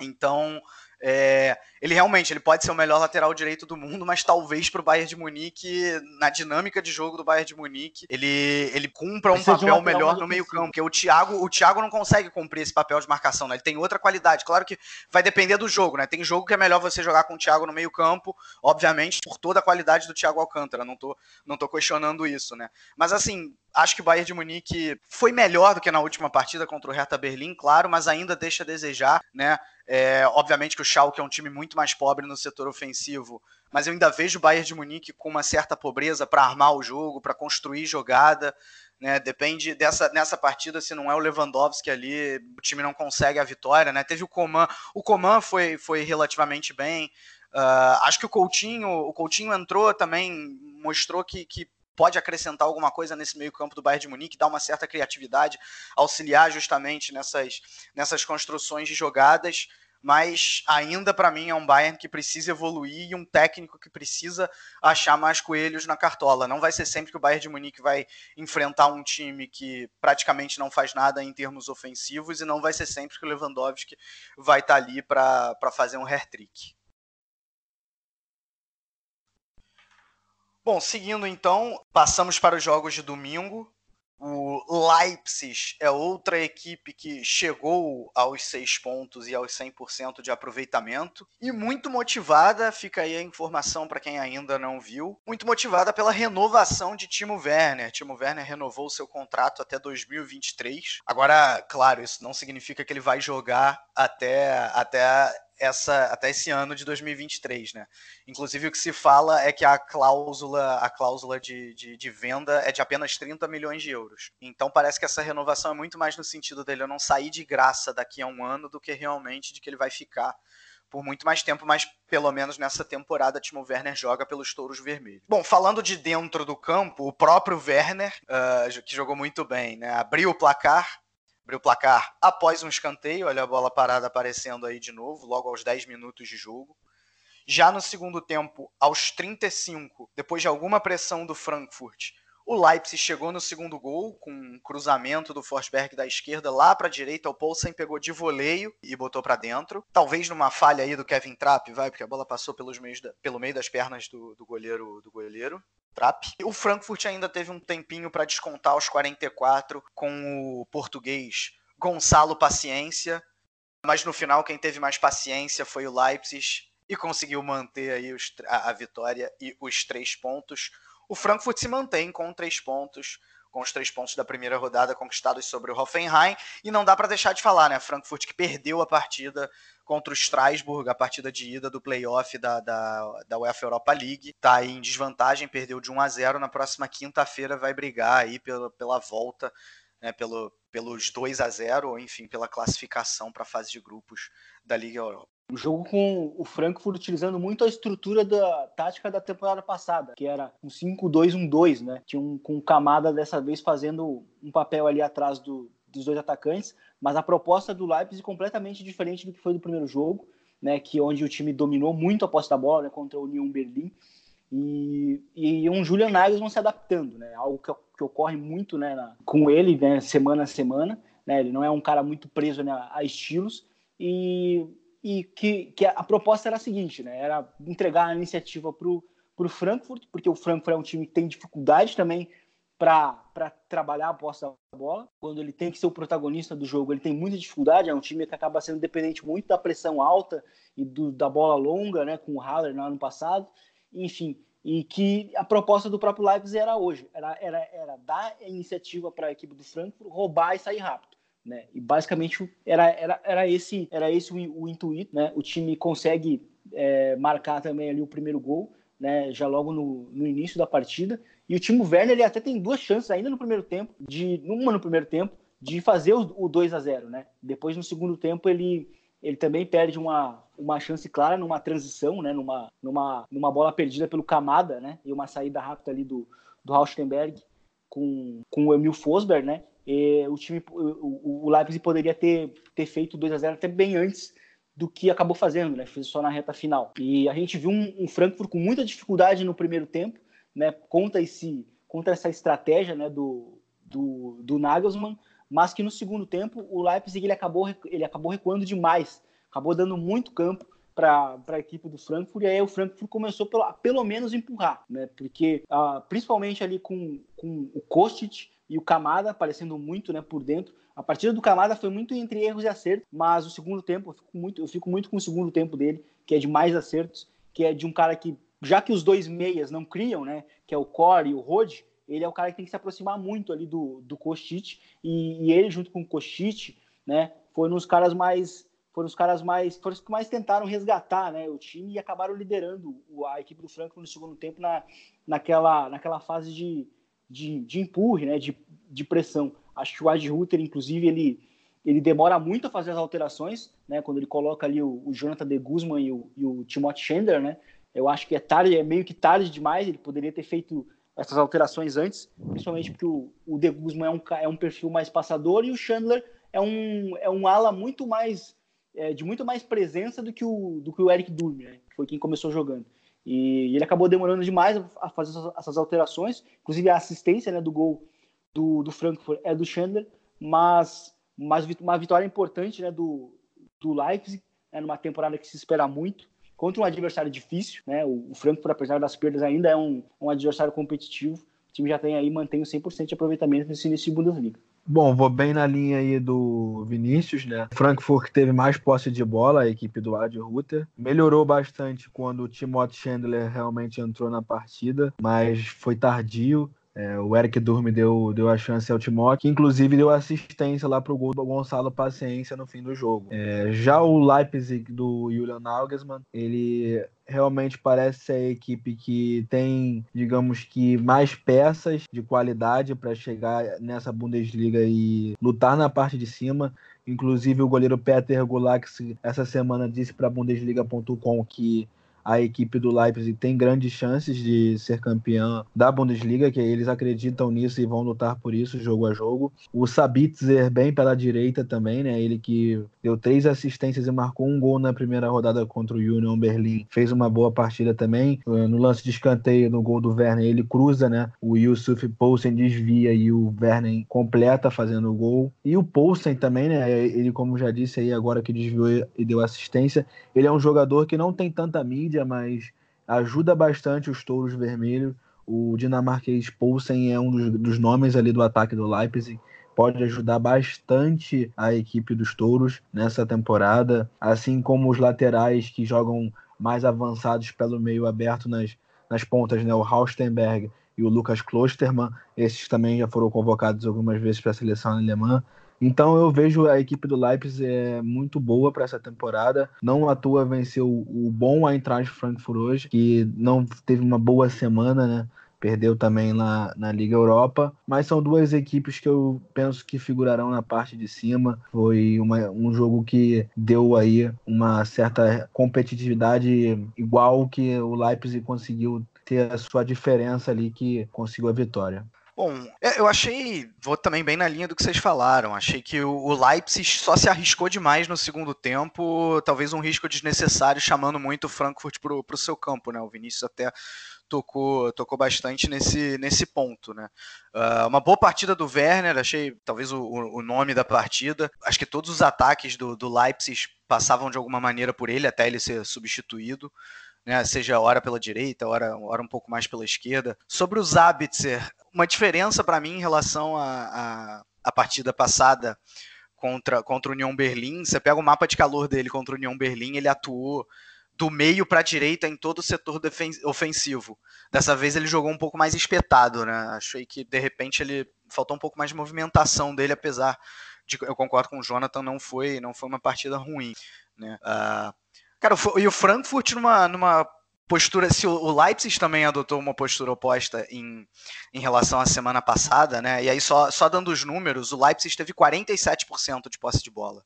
Então, é, ele realmente ele pode ser o melhor lateral direito do mundo, mas talvez para o Bayern de Munique, na dinâmica de jogo do Bayern de Munique, ele, ele cumpra um papel um melhor no meio-campo. Porque o Thiago, o Thiago não consegue cumprir esse papel de marcação, né? Ele tem outra qualidade. Claro que vai depender do jogo, né? Tem jogo que é melhor você jogar com o Thiago no meio-campo, obviamente, por toda a qualidade do Thiago Alcântara. Não tô, não tô questionando isso, né? Mas assim, acho que o Bayern de Munique foi melhor do que na última partida contra o Hertha Berlim, claro, mas ainda deixa a desejar, né? É, obviamente que o Schalke é um time muito mais pobre no setor ofensivo, mas eu ainda vejo o Bayern de Munique com uma certa pobreza para armar o jogo, para construir jogada. Né? Depende dessa nessa partida, se não é o Lewandowski ali, o time não consegue a vitória. Né? Teve o Coman, o Coman foi, foi relativamente bem. Uh, acho que o Coutinho, o Coutinho entrou também, mostrou que, que pode acrescentar alguma coisa nesse meio-campo do Bayern de Munique, dar uma certa criatividade, auxiliar justamente nessas, nessas construções de jogadas. Mas ainda para mim é um Bayern que precisa evoluir e um técnico que precisa achar mais coelhos na cartola. Não vai ser sempre que o Bayern de Munique vai enfrentar um time que praticamente não faz nada em termos ofensivos e não vai ser sempre que o Lewandowski vai estar tá ali para fazer um hair-trick. Bom, seguindo então, passamos para os jogos de domingo. O Leipzig é outra equipe que chegou aos seis pontos e aos 100% de aproveitamento. E muito motivada, fica aí a informação para quem ainda não viu, muito motivada pela renovação de Timo Werner. Timo Werner renovou seu contrato até 2023. Agora, claro, isso não significa que ele vai jogar até, até essa até esse ano de 2023, né? Inclusive o que se fala é que a cláusula a cláusula de, de, de, venda é de apenas 30 milhões de euros. Então parece que essa renovação é muito mais no sentido dele não sair de graça daqui a um ano do que realmente de que ele vai ficar por muito mais tempo, mas pelo menos nessa temporada Timo Werner joga pelos Touros Vermelhos. Bom, falando de dentro do campo, o próprio Werner, uh, que jogou muito bem, né, abriu o placar, abriu o placar após um escanteio, olha a bola parada aparecendo aí de novo, logo aos 10 minutos de jogo. Já no segundo tempo, aos 35, depois de alguma pressão do Frankfurt, o Leipzig chegou no segundo gol com um cruzamento do Forsberg da esquerda lá para a direita. O Poulsen pegou de voleio e botou para dentro. Talvez numa falha aí do Kevin Trapp, vai, porque a bola passou pelos meios da, pelo meio das pernas do, do goleiro do goleiro. Trap. O Frankfurt ainda teve um tempinho para descontar os 44 com o português Gonçalo Paciência, mas no final quem teve mais paciência foi o Leipzig e conseguiu manter aí os, a, a, vitória e os três pontos. O Frankfurt se mantém com três pontos. com os três pontos da primeira rodada conquistados sobre o Hoffenheim. E não dá para deixar de falar, né? Frankfurt que perdeu a partida contra o Strasbourg, a partida de ida do playoff da, da, da UEFA Europa League. Está em desvantagem, perdeu de 1 a 0. Na próxima quinta-feira vai brigar aí pela, pela volta, né, pelo, pelos 2 a 0 ou enfim, pela classificação para a fase de grupos da Liga Europa. Um jogo com o Frankfurt utilizando muito a estrutura da tática da temporada passada, que era um 5-2-1-2, né? Tinha um com Camada dessa vez fazendo um papel ali atrás do, dos dois atacantes, mas a proposta do Leipzig é completamente diferente do que foi do primeiro jogo, né? Que onde o time dominou muito a posse da bola né, contra o Union Berlim e, e um Julian Nagelsmann se adaptando, né? Algo que, que ocorre muito, né? Na, com ele, né? Semana a semana, né? Ele não é um cara muito preso né, a estilos e e que, que a proposta era a seguinte, né? Era entregar a iniciativa para o Frankfurt, porque o Frankfurt é um time que tem dificuldade também para trabalhar a posse da bola. Quando ele tem que ser o protagonista do jogo, ele tem muita dificuldade. É um time que acaba sendo dependente muito da pressão alta e do, da bola longa, né? Com o Haller no ano passado. Enfim, e que a proposta do próprio Leipzig era hoje, era, era, era dar a iniciativa para a equipe do Frankfurt, roubar e sair rápido. Né? E basicamente era, era, era esse, era esse o, o intuito. Né? O time consegue é, marcar também ali o primeiro gol, né? já logo no, no início da partida. E o Timo Werner ele até tem duas chances ainda no primeiro tempo, de uma no primeiro tempo, de fazer o, o 2 a 0 né? Depois, no segundo tempo, ele, ele também perde uma, uma chance clara numa transição, né? numa, numa, numa bola perdida pelo Camada, né? E uma saída rápida ali do, do Rauschenberg com, com o Emil Fosberg, né? E o time, o, o Leipzig poderia ter, ter feito 2 a 0 até bem antes do que acabou fazendo, né? Fez só na reta final. E a gente viu um, um Frankfurt com muita dificuldade no primeiro tempo, né? Contra esse, contra essa estratégia, né? Do, do, do Nagelsmann, mas que no segundo tempo o Leipzig ele acabou, ele acabou recuando demais, acabou dando muito campo para a equipe do Frankfurt, e aí o Frankfurt começou pelo, a pelo menos empurrar, né? Porque uh, principalmente ali com, com o Kostic e o Camada aparecendo muito né, por dentro. A partida do Camada foi muito entre erros e acertos, mas o segundo tempo, eu fico muito, eu fico muito com o segundo tempo dele, que é de mais acertos, que é de um cara que, já que os dois meias não criam, né, que é o Core e o Rode, ele é o cara que tem que se aproximar muito ali do, do Kostic, e, e ele junto com o Kostic, né, foram os caras mais foram os caras mais foram os que mais tentaram resgatar né, o time e acabaram liderando a equipe do Franco no segundo tempo na, naquela, naquela fase de, de, de empurre, né, de, de pressão. Acho que o Ad Ruther, inclusive, ele, ele demora muito a fazer as alterações, né, quando ele coloca ali o, o Jonathan de Guzman e o, e o Timothy Schender, né, eu acho que é tarde, é meio que tarde demais, ele poderia ter feito essas alterações antes, principalmente porque o, o de Guzman é um, é um perfil mais passador e o Chandler é um, é um ala muito mais, é, de muito mais presença do que o, do que o Eric Durm, né, que foi quem começou jogando. E ele acabou demorando demais a fazer essas alterações, inclusive a assistência né, do gol do, do Frankfurt é do Chandler, mas, mas uma vitória importante né, do, do Leipzig, né, numa temporada que se espera muito, contra um adversário difícil. Né, o, Frankfurt, apesar das perdas, ainda é um, um adversário competitivo. O time já tem aí, mantém o 100% de aproveitamento nesse início de Bundesliga. Bom, vou bem na linha aí do Vinícius, né? Frankfurt teve mais posse de bola, a equipe do Adi Rutter. Melhorou bastante quando o Timothy Chandler realmente entrou na partida, mas foi tardio. É, o Eric Durme deu, deu a chance ao Timó, que inclusive deu assistência lá para o gol do Gonçalo Paciência no fim do jogo. É, já o Leipzig do Julian Nagelsmann, ele realmente parece ser a equipe que tem, digamos que, mais peças de qualidade para chegar nessa Bundesliga e lutar na parte de cima. Inclusive o goleiro Peter Gulax essa semana disse para Bundesliga.com que a equipe do Leipzig tem grandes chances de ser campeã da Bundesliga, que eles acreditam nisso e vão lutar por isso jogo a jogo. O Sabitzer bem pela direita também, né? Ele que deu três assistências e marcou um gol na primeira rodada contra o Union Berlin. Fez uma boa partida também. Eh, no lance de escanteio, no gol do Werner, ele cruza, né? O Yusuf Poulsen desvia e o Werner completa fazendo o gol. E o Poulsen também, né? Ele, como já disse aí, agora que desviou e deu assistência, ele é um jogador que não tem tanta mídia mídia, mas ajuda bastante os touros vermelhos. O dinamarquês Poulsen é um dos, dos nomes ali do ataque do Leipzig pode ajudar bastante a equipe dos Touros nessa temporada, assim como os laterais que jogam mais avançados pelo meio aberto nas, nas pontas, né? O Raustenberg e o Lucas Klosterman. Esses também já foram convocados algumas vezes para a seleção alemã. Então eu vejo a equipe do Leipzig é muito boa para essa temporada. Não à toa venceu o bom Eintracht Frankfurt hoje, que não teve uma boa semana, né? Perdeu também lá na Liga Europa, mas são duas equipes que eu penso que figurarão na parte de cima. Foi uma, um jogo que deu aí uma certa competitividade igual que o Leipzig conseguiu ter a sua diferença ali que conseguiu a vitória. Bom, é, eu achei, vou também bem na linha do que vocês falaram. Achei que o Leipzig só se arriscou demais no segundo tempo, talvez um risco desnecessário, chamando muito o Frankfurt para o seu campo, né? O Vinícius até tocou, tocou bastante nesse, nesse ponto, né? Uh, uma boa partida do Werner, achei talvez o, o nome da partida. Acho que todos os ataques do, do Leipzig passavam de alguma maneira por ele até ele ser substituído né, seja hora pela direita, hora, hora um pouco mais pela esquerda. Sobre o Zabitzer, uma diferença para mim em relação à partida passada contra, contra o União Berlim, você pega o mapa de calor dele contra o União Berlim, ele atuou do meio para a direita em todo o setor ofensivo. Dessa vez ele jogou um pouco mais espetado, né? Achei que de repente ele faltou um pouco mais de movimentação dele, apesar de eu concordo com o Jonathan, não foi não foi uma partida ruim, né? Uh, Cara, e o Frankfurt numa, numa postura, se o Leipzig também adotou uma postura oposta em, em relação à semana passada, né? E aí, só, só dando os números, o Leipzig teve 47% de posse de bola.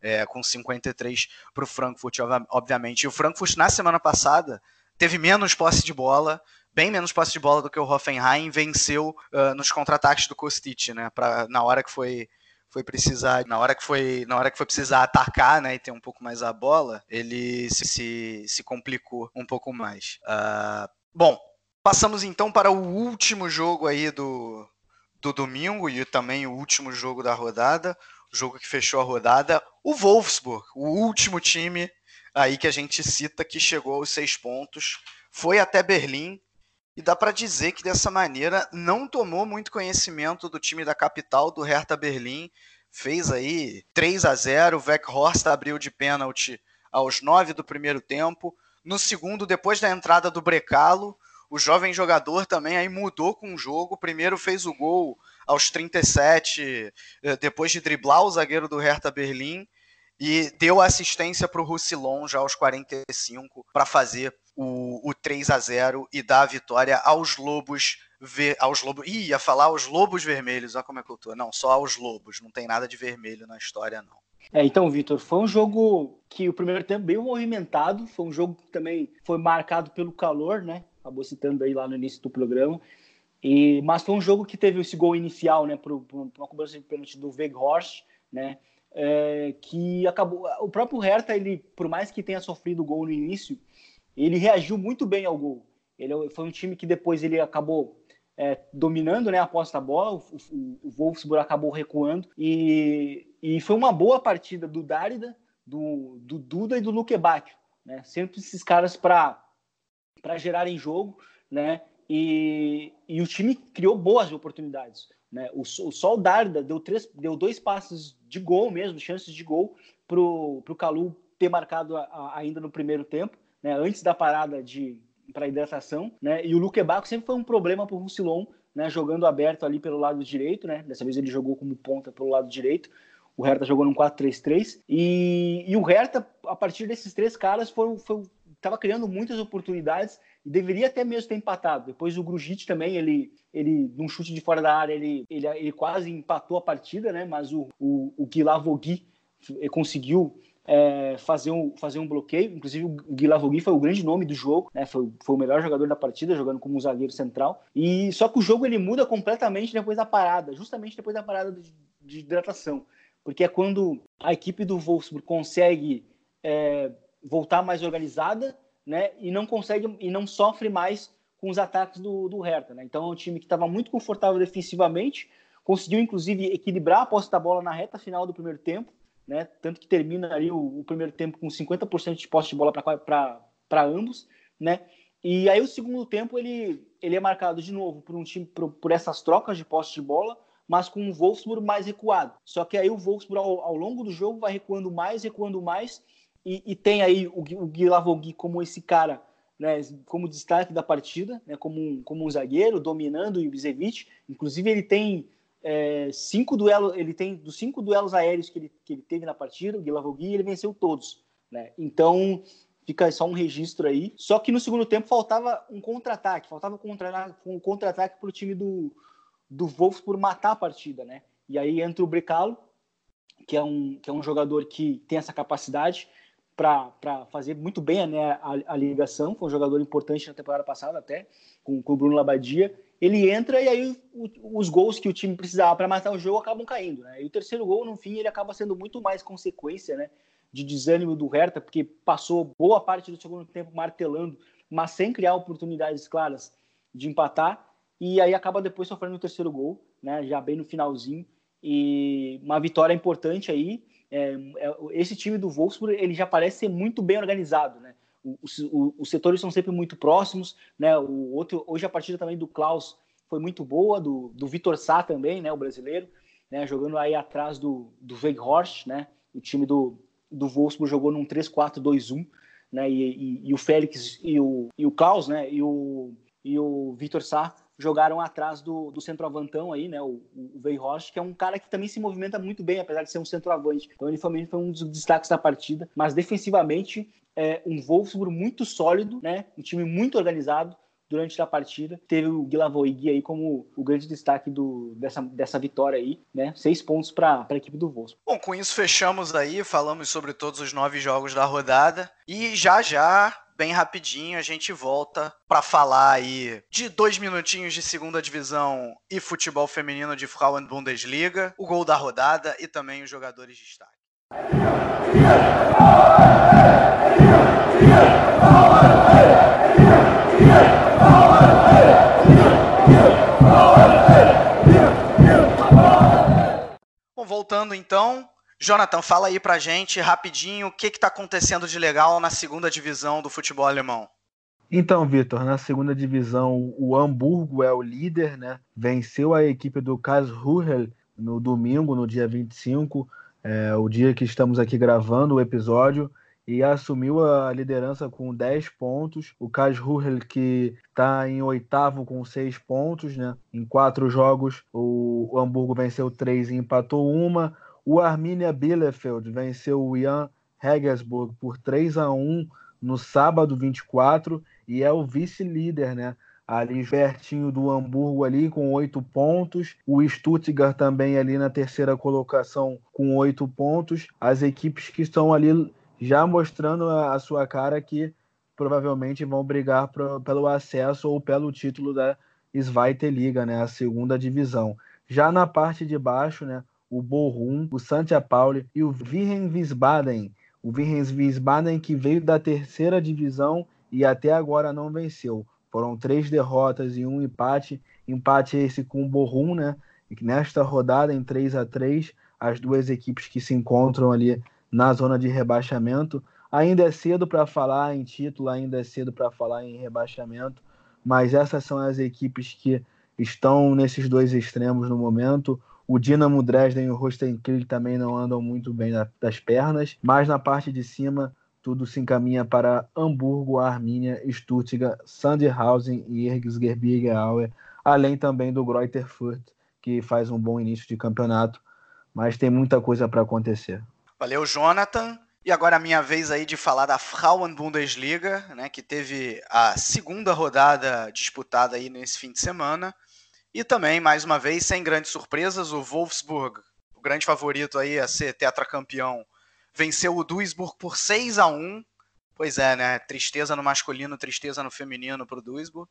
É, com 53 para o Frankfurt, obviamente. E o Frankfurt, na semana passada, teve menos posse de bola, bem menos posse de bola do que o Hoffenheim, venceu uh, nos contra-ataques do Kostic, né? Pra, na hora que foi foi precisar, na hora que foi, na hora que foi precisar atacar, né, e ter um pouco mais a bola, ele se, se, se complicou um pouco mais. Uh, bom, passamos então para o último jogo aí do, do domingo e também o último jogo da rodada, o jogo que fechou a rodada, o Wolfsburg, o último time aí que a gente cita que chegou aos seis pontos, foi até Berlim e dá para dizer que dessa maneira não tomou muito conhecimento do time da capital, do Hertha Berlim. Fez aí 3 a 0 o Weghorst abriu de pênalti aos 9 do primeiro tempo. No segundo, depois da entrada do Brecalo, o jovem jogador também aí mudou com o jogo. Primeiro fez o gol aos 37, eh, depois de driblar o zagueiro do Hertha Berlim e deu assistência para o Roussillon já aos 45 para fazer o, o 3 a 0 e dar a vitória aos Lobos ver aos lobos. Ih, ia falar aos lobos vermelhos, olha como é que eu tô. Não, só aos lobos, não tem nada de vermelho na história, não. É, então, Vitor, foi um jogo que o primeiro tempo bem movimentado, foi um jogo que também foi marcado pelo calor, né? Acabou citando aí lá no início do programa. E, mas foi um jogo que teve esse gol inicial, né, para uma cobrança de pênalti do Weghorst, né? É, que acabou. O próprio Hertha, ele, por mais que tenha sofrido o gol no início, ele reagiu muito bem ao gol. Ele foi um time que depois ele acabou é, dominando né, a posse da bola, o, o, o, Wolfsburg acabou recuando e, e foi uma boa partida do Dárida, do, do Duda e do Luque Bacchio, né? Sempre esses caras para gerarem jogo, né? E, e o time criou boas oportunidades. Né? O, o Sol Darda deu, três, deu dois passes de gol mesmo, chances de gol, para o Calu ter marcado a, a, ainda no primeiro tempo né, antes da parada de para hidratação, né? E o Luque Baco sempre foi um problema para o Roussillon, né? Jogando aberto ali pelo lado direito, né? Dessa vez ele jogou como ponta pelo lado direito. O Hertha jogou num 4-3-3 e, e o Hertha, a partir desses três caras, foi, foi, tava criando muitas oportunidades e deveria até mesmo ter empatado. Depois o Grujic também, ele, ele num chute de fora da área, ele, ele, ele quase empatou a partida, né? Mas o, o, o Guilavogui conseguiu é, fazer, um, fazer um bloqueio. Inclusive, o Guilavogui foi o grande nome do jogo, né? foi, foi o melhor jogador da partida, jogando como um zagueiro central. E Só que o jogo ele muda completamente depois da parada, justamente depois da parada de, de hidratação. Porque é quando a equipe do Wolfsburg consegue é, voltar mais organizada né? e não consegue e não sofre mais com os ataques do, do Hertha. Né? Então é um time que estava muito confortável defensivamente, conseguiu inclusive equilibrar a posse da bola na reta final do primeiro tempo né? Tanto que termina ali o, o primeiro tempo com 50% de posse de bola para ambos, né? E aí o segundo tempo ele, ele é marcado de novo por um time por, por essas trocas de posse de bola, mas com o Wolfsburg mais recuado. Só que aí o Wolfsburg ao, ao longo do jogo vai recuando mais, recuando mais, e, e tem aí o, o Gui Lavogui como esse cara né, como destaque da partida, né, como, um, como um zagueiro, dominando o Ibisevic. Inclusive, ele tem é, cinco duelos, ele tem dos cinco duelos aéreos que ele, que ele teve na partida, o Guilavogui, ele venceu todos. Né? Então, fica só um registro aí. Só que no segundo tempo faltava um contra-ataque, faltava um contra-ataque para o time do, do Wolfsburg matar a partida, né? E aí entra o Brecalo, que é um, que é um jogador que tem essa capacidade para fazer muito bem né, a, a, ligação. Foi um jogador importante na temporada passada, até, com, com o Bruno Labadia. Ele entra e aí os gols que o time precisava para matar o jogo acabam caindo. Né? E o terceiro gol, no fim, ele acaba sendo muito mais consequência né, de desânimo do Hertha, porque passou boa parte do segundo tempo martelando, mas sem criar oportunidades claras de empatar. E aí acaba depois sofrendo o terceiro gol, né, já bem no finalzinho. E uma vitória importante aí é, é, esse time do Wolfsburg ele já parece ser muito bem organizado, né? Os, setores são sempre muito próximos, né? O outro, hoje a partida também do Klaus foi muito boa, do, do Vitor Sá também, né? O brasileiro, né? Jogando aí atrás do, do Weghorst, né? O time do, do Wolfsburg jogou num 3-4-2-1, né? E, e, e, o Félix e o, e o Klaus, né? E o, e o Vitor Sá jogaram atrás do, do centroavantão aí, né, o, o que é um cara que também se movimenta muito bem, apesar de ser um centroavante. Então ele foi, foi um dos destaques da partida, mas defensivamente é um Wolfsburg muito sólido, né, um time muito organizado, durante a partida. Teve o Guilavoig aí como o grande destaque do, dessa, dessa vitória aí, né? Seis pontos para a equipe do Wolfsburg. Bom, com isso fechamos aí, falamos sobre todos os nove jogos da rodada e já já bem rapidinho a gente volta para falar aí de dois minutinhos de segunda divisão e futebol feminino de Frauen Bundesliga, o gol da rodada e também os jogadores de destaque. Bom, voltando então, Jonathan, fala aí pra gente rapidinho o que está acontecendo de legal na segunda divisão do futebol alemão. Então, Vitor, na segunda divisão, o Hamburgo é o líder, né? Venceu a equipe do Karlsruhe no domingo, no dia 25, é, o dia que estamos aqui gravando o episódio, e assumiu a liderança com 10 pontos. O Karlsruhe, que está em oitavo com 6 pontos, né? Em quatro jogos, o Hamburgo venceu três e empatou uma. O Arminia Bielefeld venceu o Jan Regensburg por 3 a 1 no sábado 24 e é o vice-líder, né? Ali pertinho do Hamburgo ali com oito pontos. O Stuttgart também ali na terceira colocação com oito pontos. As equipes que estão ali já mostrando a, sua cara que provavelmente vão brigar pro, pelo acesso ou pelo título da Zweite Liga, né? A segunda divisão. Já na parte de baixo, né? o Bochum, o Santia Pauli e o Virren Wiesbaden. O Virren Wiesbaden que veio da terceira divisão e até agora não venceu. Foram três derrotas e um empate. Empate esse com o Bochum, né? E nesta rodada, em 3 a 3 as duas equipes que se encontram ali na zona de rebaixamento. Ainda é cedo para falar em título, ainda é cedo para falar em rebaixamento, mas essas são as equipes que estão nesses dois extremos no momento. O Dinamo Dresden e o Rostenkirch também não andam muito bem das pernas, mas na parte de cima tudo se encaminha para Hamburgo, Arminia, Stuttgart, Sandhausen e Ergisgerbiger além também do Greuther Fürth, que faz um bom início de campeonato, mas tem muita coisa para acontecer. Valeu, Jonathan. E agora a minha vez aí de falar da Frauen Bundesliga, né, que teve a segunda rodada disputada aí nesse fim de semana. E também, mais uma vez, sem grandes surpresas, o Wolfsburg, o grande favorito aí a ser tetracampeão, venceu o Duisburg por 6 a 1 Pois é, né? Tristeza no masculino, tristeza no feminino para o Duisburg.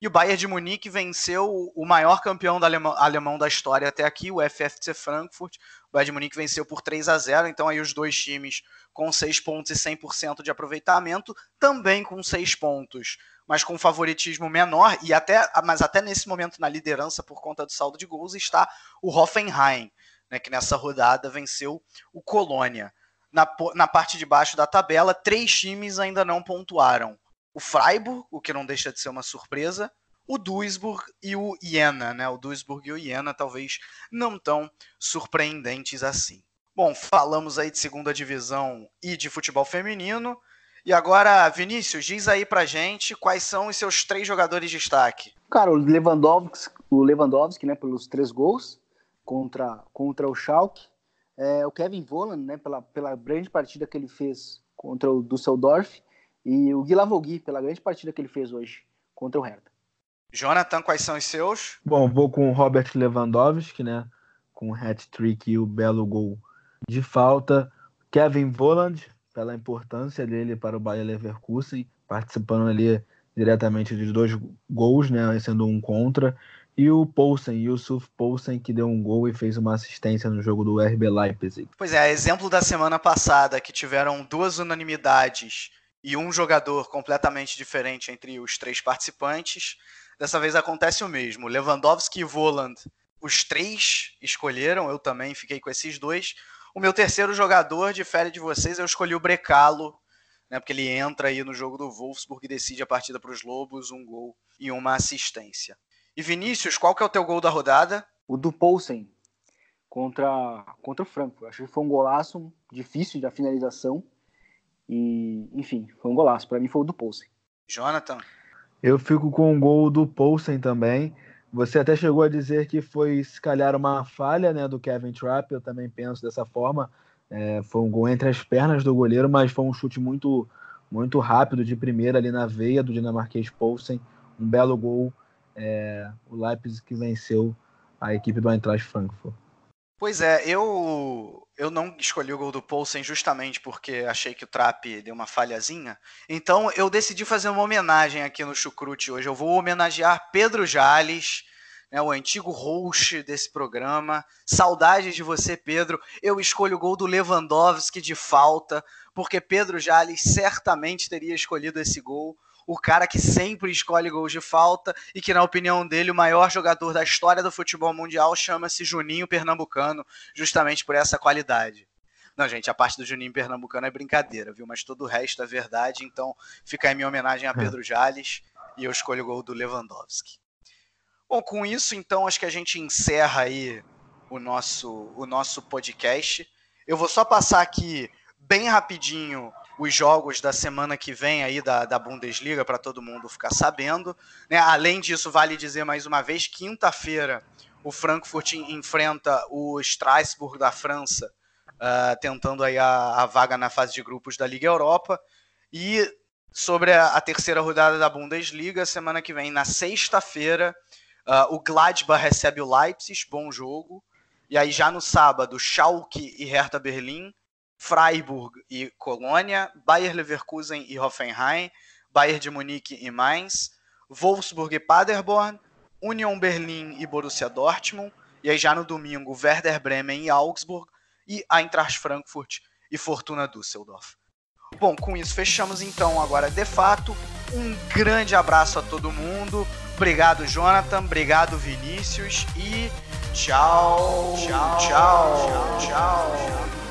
E o Bayern de Munique venceu o maior campeão da alemão, alemão, da história até aqui, o FFC Frankfurt. O Bayern de Munique venceu por 3 a 0 então aí os dois times com 6 pontos e 100% de aproveitamento, também com 6 pontos mas com favoritismo menor, e até, mas até nesse momento na liderança por conta do saldo de gols está o Hoffenheim, né, que nessa rodada venceu o Colônia. Na, na parte de baixo da tabela, três times ainda não pontuaram. O Freiburg, o que não deixa de ser uma surpresa, o Duisburg e o Jena, né? O Duisburg e o Jena talvez não tão surpreendentes assim. Bom, falamos aí de segunda divisão e de futebol feminino. E agora, Vinícius, diz aí pra gente quais são os seus três jogadores de destaque. Cara, o Lewandowski, o Lewandowski né, pelos três gols contra, contra o Schalke. É, o Kevin Volland, né, pela, pela grande partida que ele fez contra o Düsseldorf. E o Gui pela grande partida que ele fez hoje contra o Hertha. Jonathan, quais são os seus? Bom, vou com o Robert Lewandowski, né? Com o hat-trick e o belo gol de falta. Kevin Volland, pela importância dele para o Bayer Leverkusen, participando ali diretamente dos dois gols, né, sendo um contra, e o Poulsen, Yusuf Poulsen, que deu um gol e fez uma assistência no jogo do RB Leipzig. Pois é, exemplo da semana passada, que tiveram duas unanimidades e um jogador completamente diferente entre os três participantes, dessa vez acontece o mesmo. Lewandowski e Voland, os três escolheram, eu também fiquei com esses dois. O meu terceiro jogador, difere de vocês, eu escolhi o Brecalo, né, porque ele entra aí no jogo do Wolfsburg e decide a partida para os Lobos, um gol e uma assistência. E Vinícius, qual que é o teu gol da rodada? O do Poulsen contra, contra o Frankfurt. Acho que foi um golaço difícil da finalização. E, enfim, foi um golaço. Para mim foi o do Poulsen. Jonathan? Eu fico com o gol do Poulsen também. Você até chegou a dizer que foi, se calhar, uma falha né, do Kevin Trapp, eu também penso dessa forma. É, foi um gol entre as pernas do goleiro, mas foi um chute muito, muito rápido de primeira ali na veia do dinamarquês Poulsen. Um belo gol. É, o Leipzig que venceu a equipe do Eintracht Frankfurt. Pois é, eu eu não escolhi o gol do Poulsen justamente porque achei que o Trapp deu uma falhazinha. Então eu decidi fazer uma homenagem aqui no Chucrute hoje. Eu vou homenagear Pedro Jales, né, o antigo host desse programa. Saudade de você, Pedro. Eu escolho o gol do Lewandowski de falta, porque Pedro Jales certamente teria escolhido esse gol o cara que sempre escolhe gols de falta e que, na opinião dele, o maior jogador da história do futebol mundial chama-se Juninho Pernambucano, justamente por essa qualidade. Não, gente, a parte do Juninho Pernambucano é brincadeira, viu? Mas todo o resto é verdade, então fica aí minha homenagem a Pedro Jales e eu escolho o gol do Lewandowski. Bom, com isso, então, acho que a gente encerra aí o nosso, o nosso podcast. Eu vou só passar aqui bem rapidinho os jogos da semana que vem aí da, da Bundesliga para todo mundo ficar sabendo. Né? Além disso, vale dizer mais uma vez, quinta-feira o Frankfurt enfrenta o Strasbourg da França, uh, tentando aí a, a, vaga na fase de grupos da Liga Europa. E sobre a, a terceira rodada da Bundesliga, semana que vem, na sexta-feira, uh, o Gladbach recebe o Leipzig, bom jogo. E aí já no sábado, Schalke e Hertha Berlim, Freiburg e Colônia, Bayer Leverkusen e Hoffenheim, Bayern de Munique e Mainz, Wolfsburg e Paderborn, Union Berlin e Borussia Dortmund, e aí já no domingo Werder Bremen e Augsburg, e Eintracht Frankfurt e Fortuna Düsseldorf. Bom, com isso fechamos então agora de fato. Um grande abraço a todo mundo. Obrigado, Jonathan. Obrigado, Vinícius. E tchau, tchau, tchau, tchau. tchau.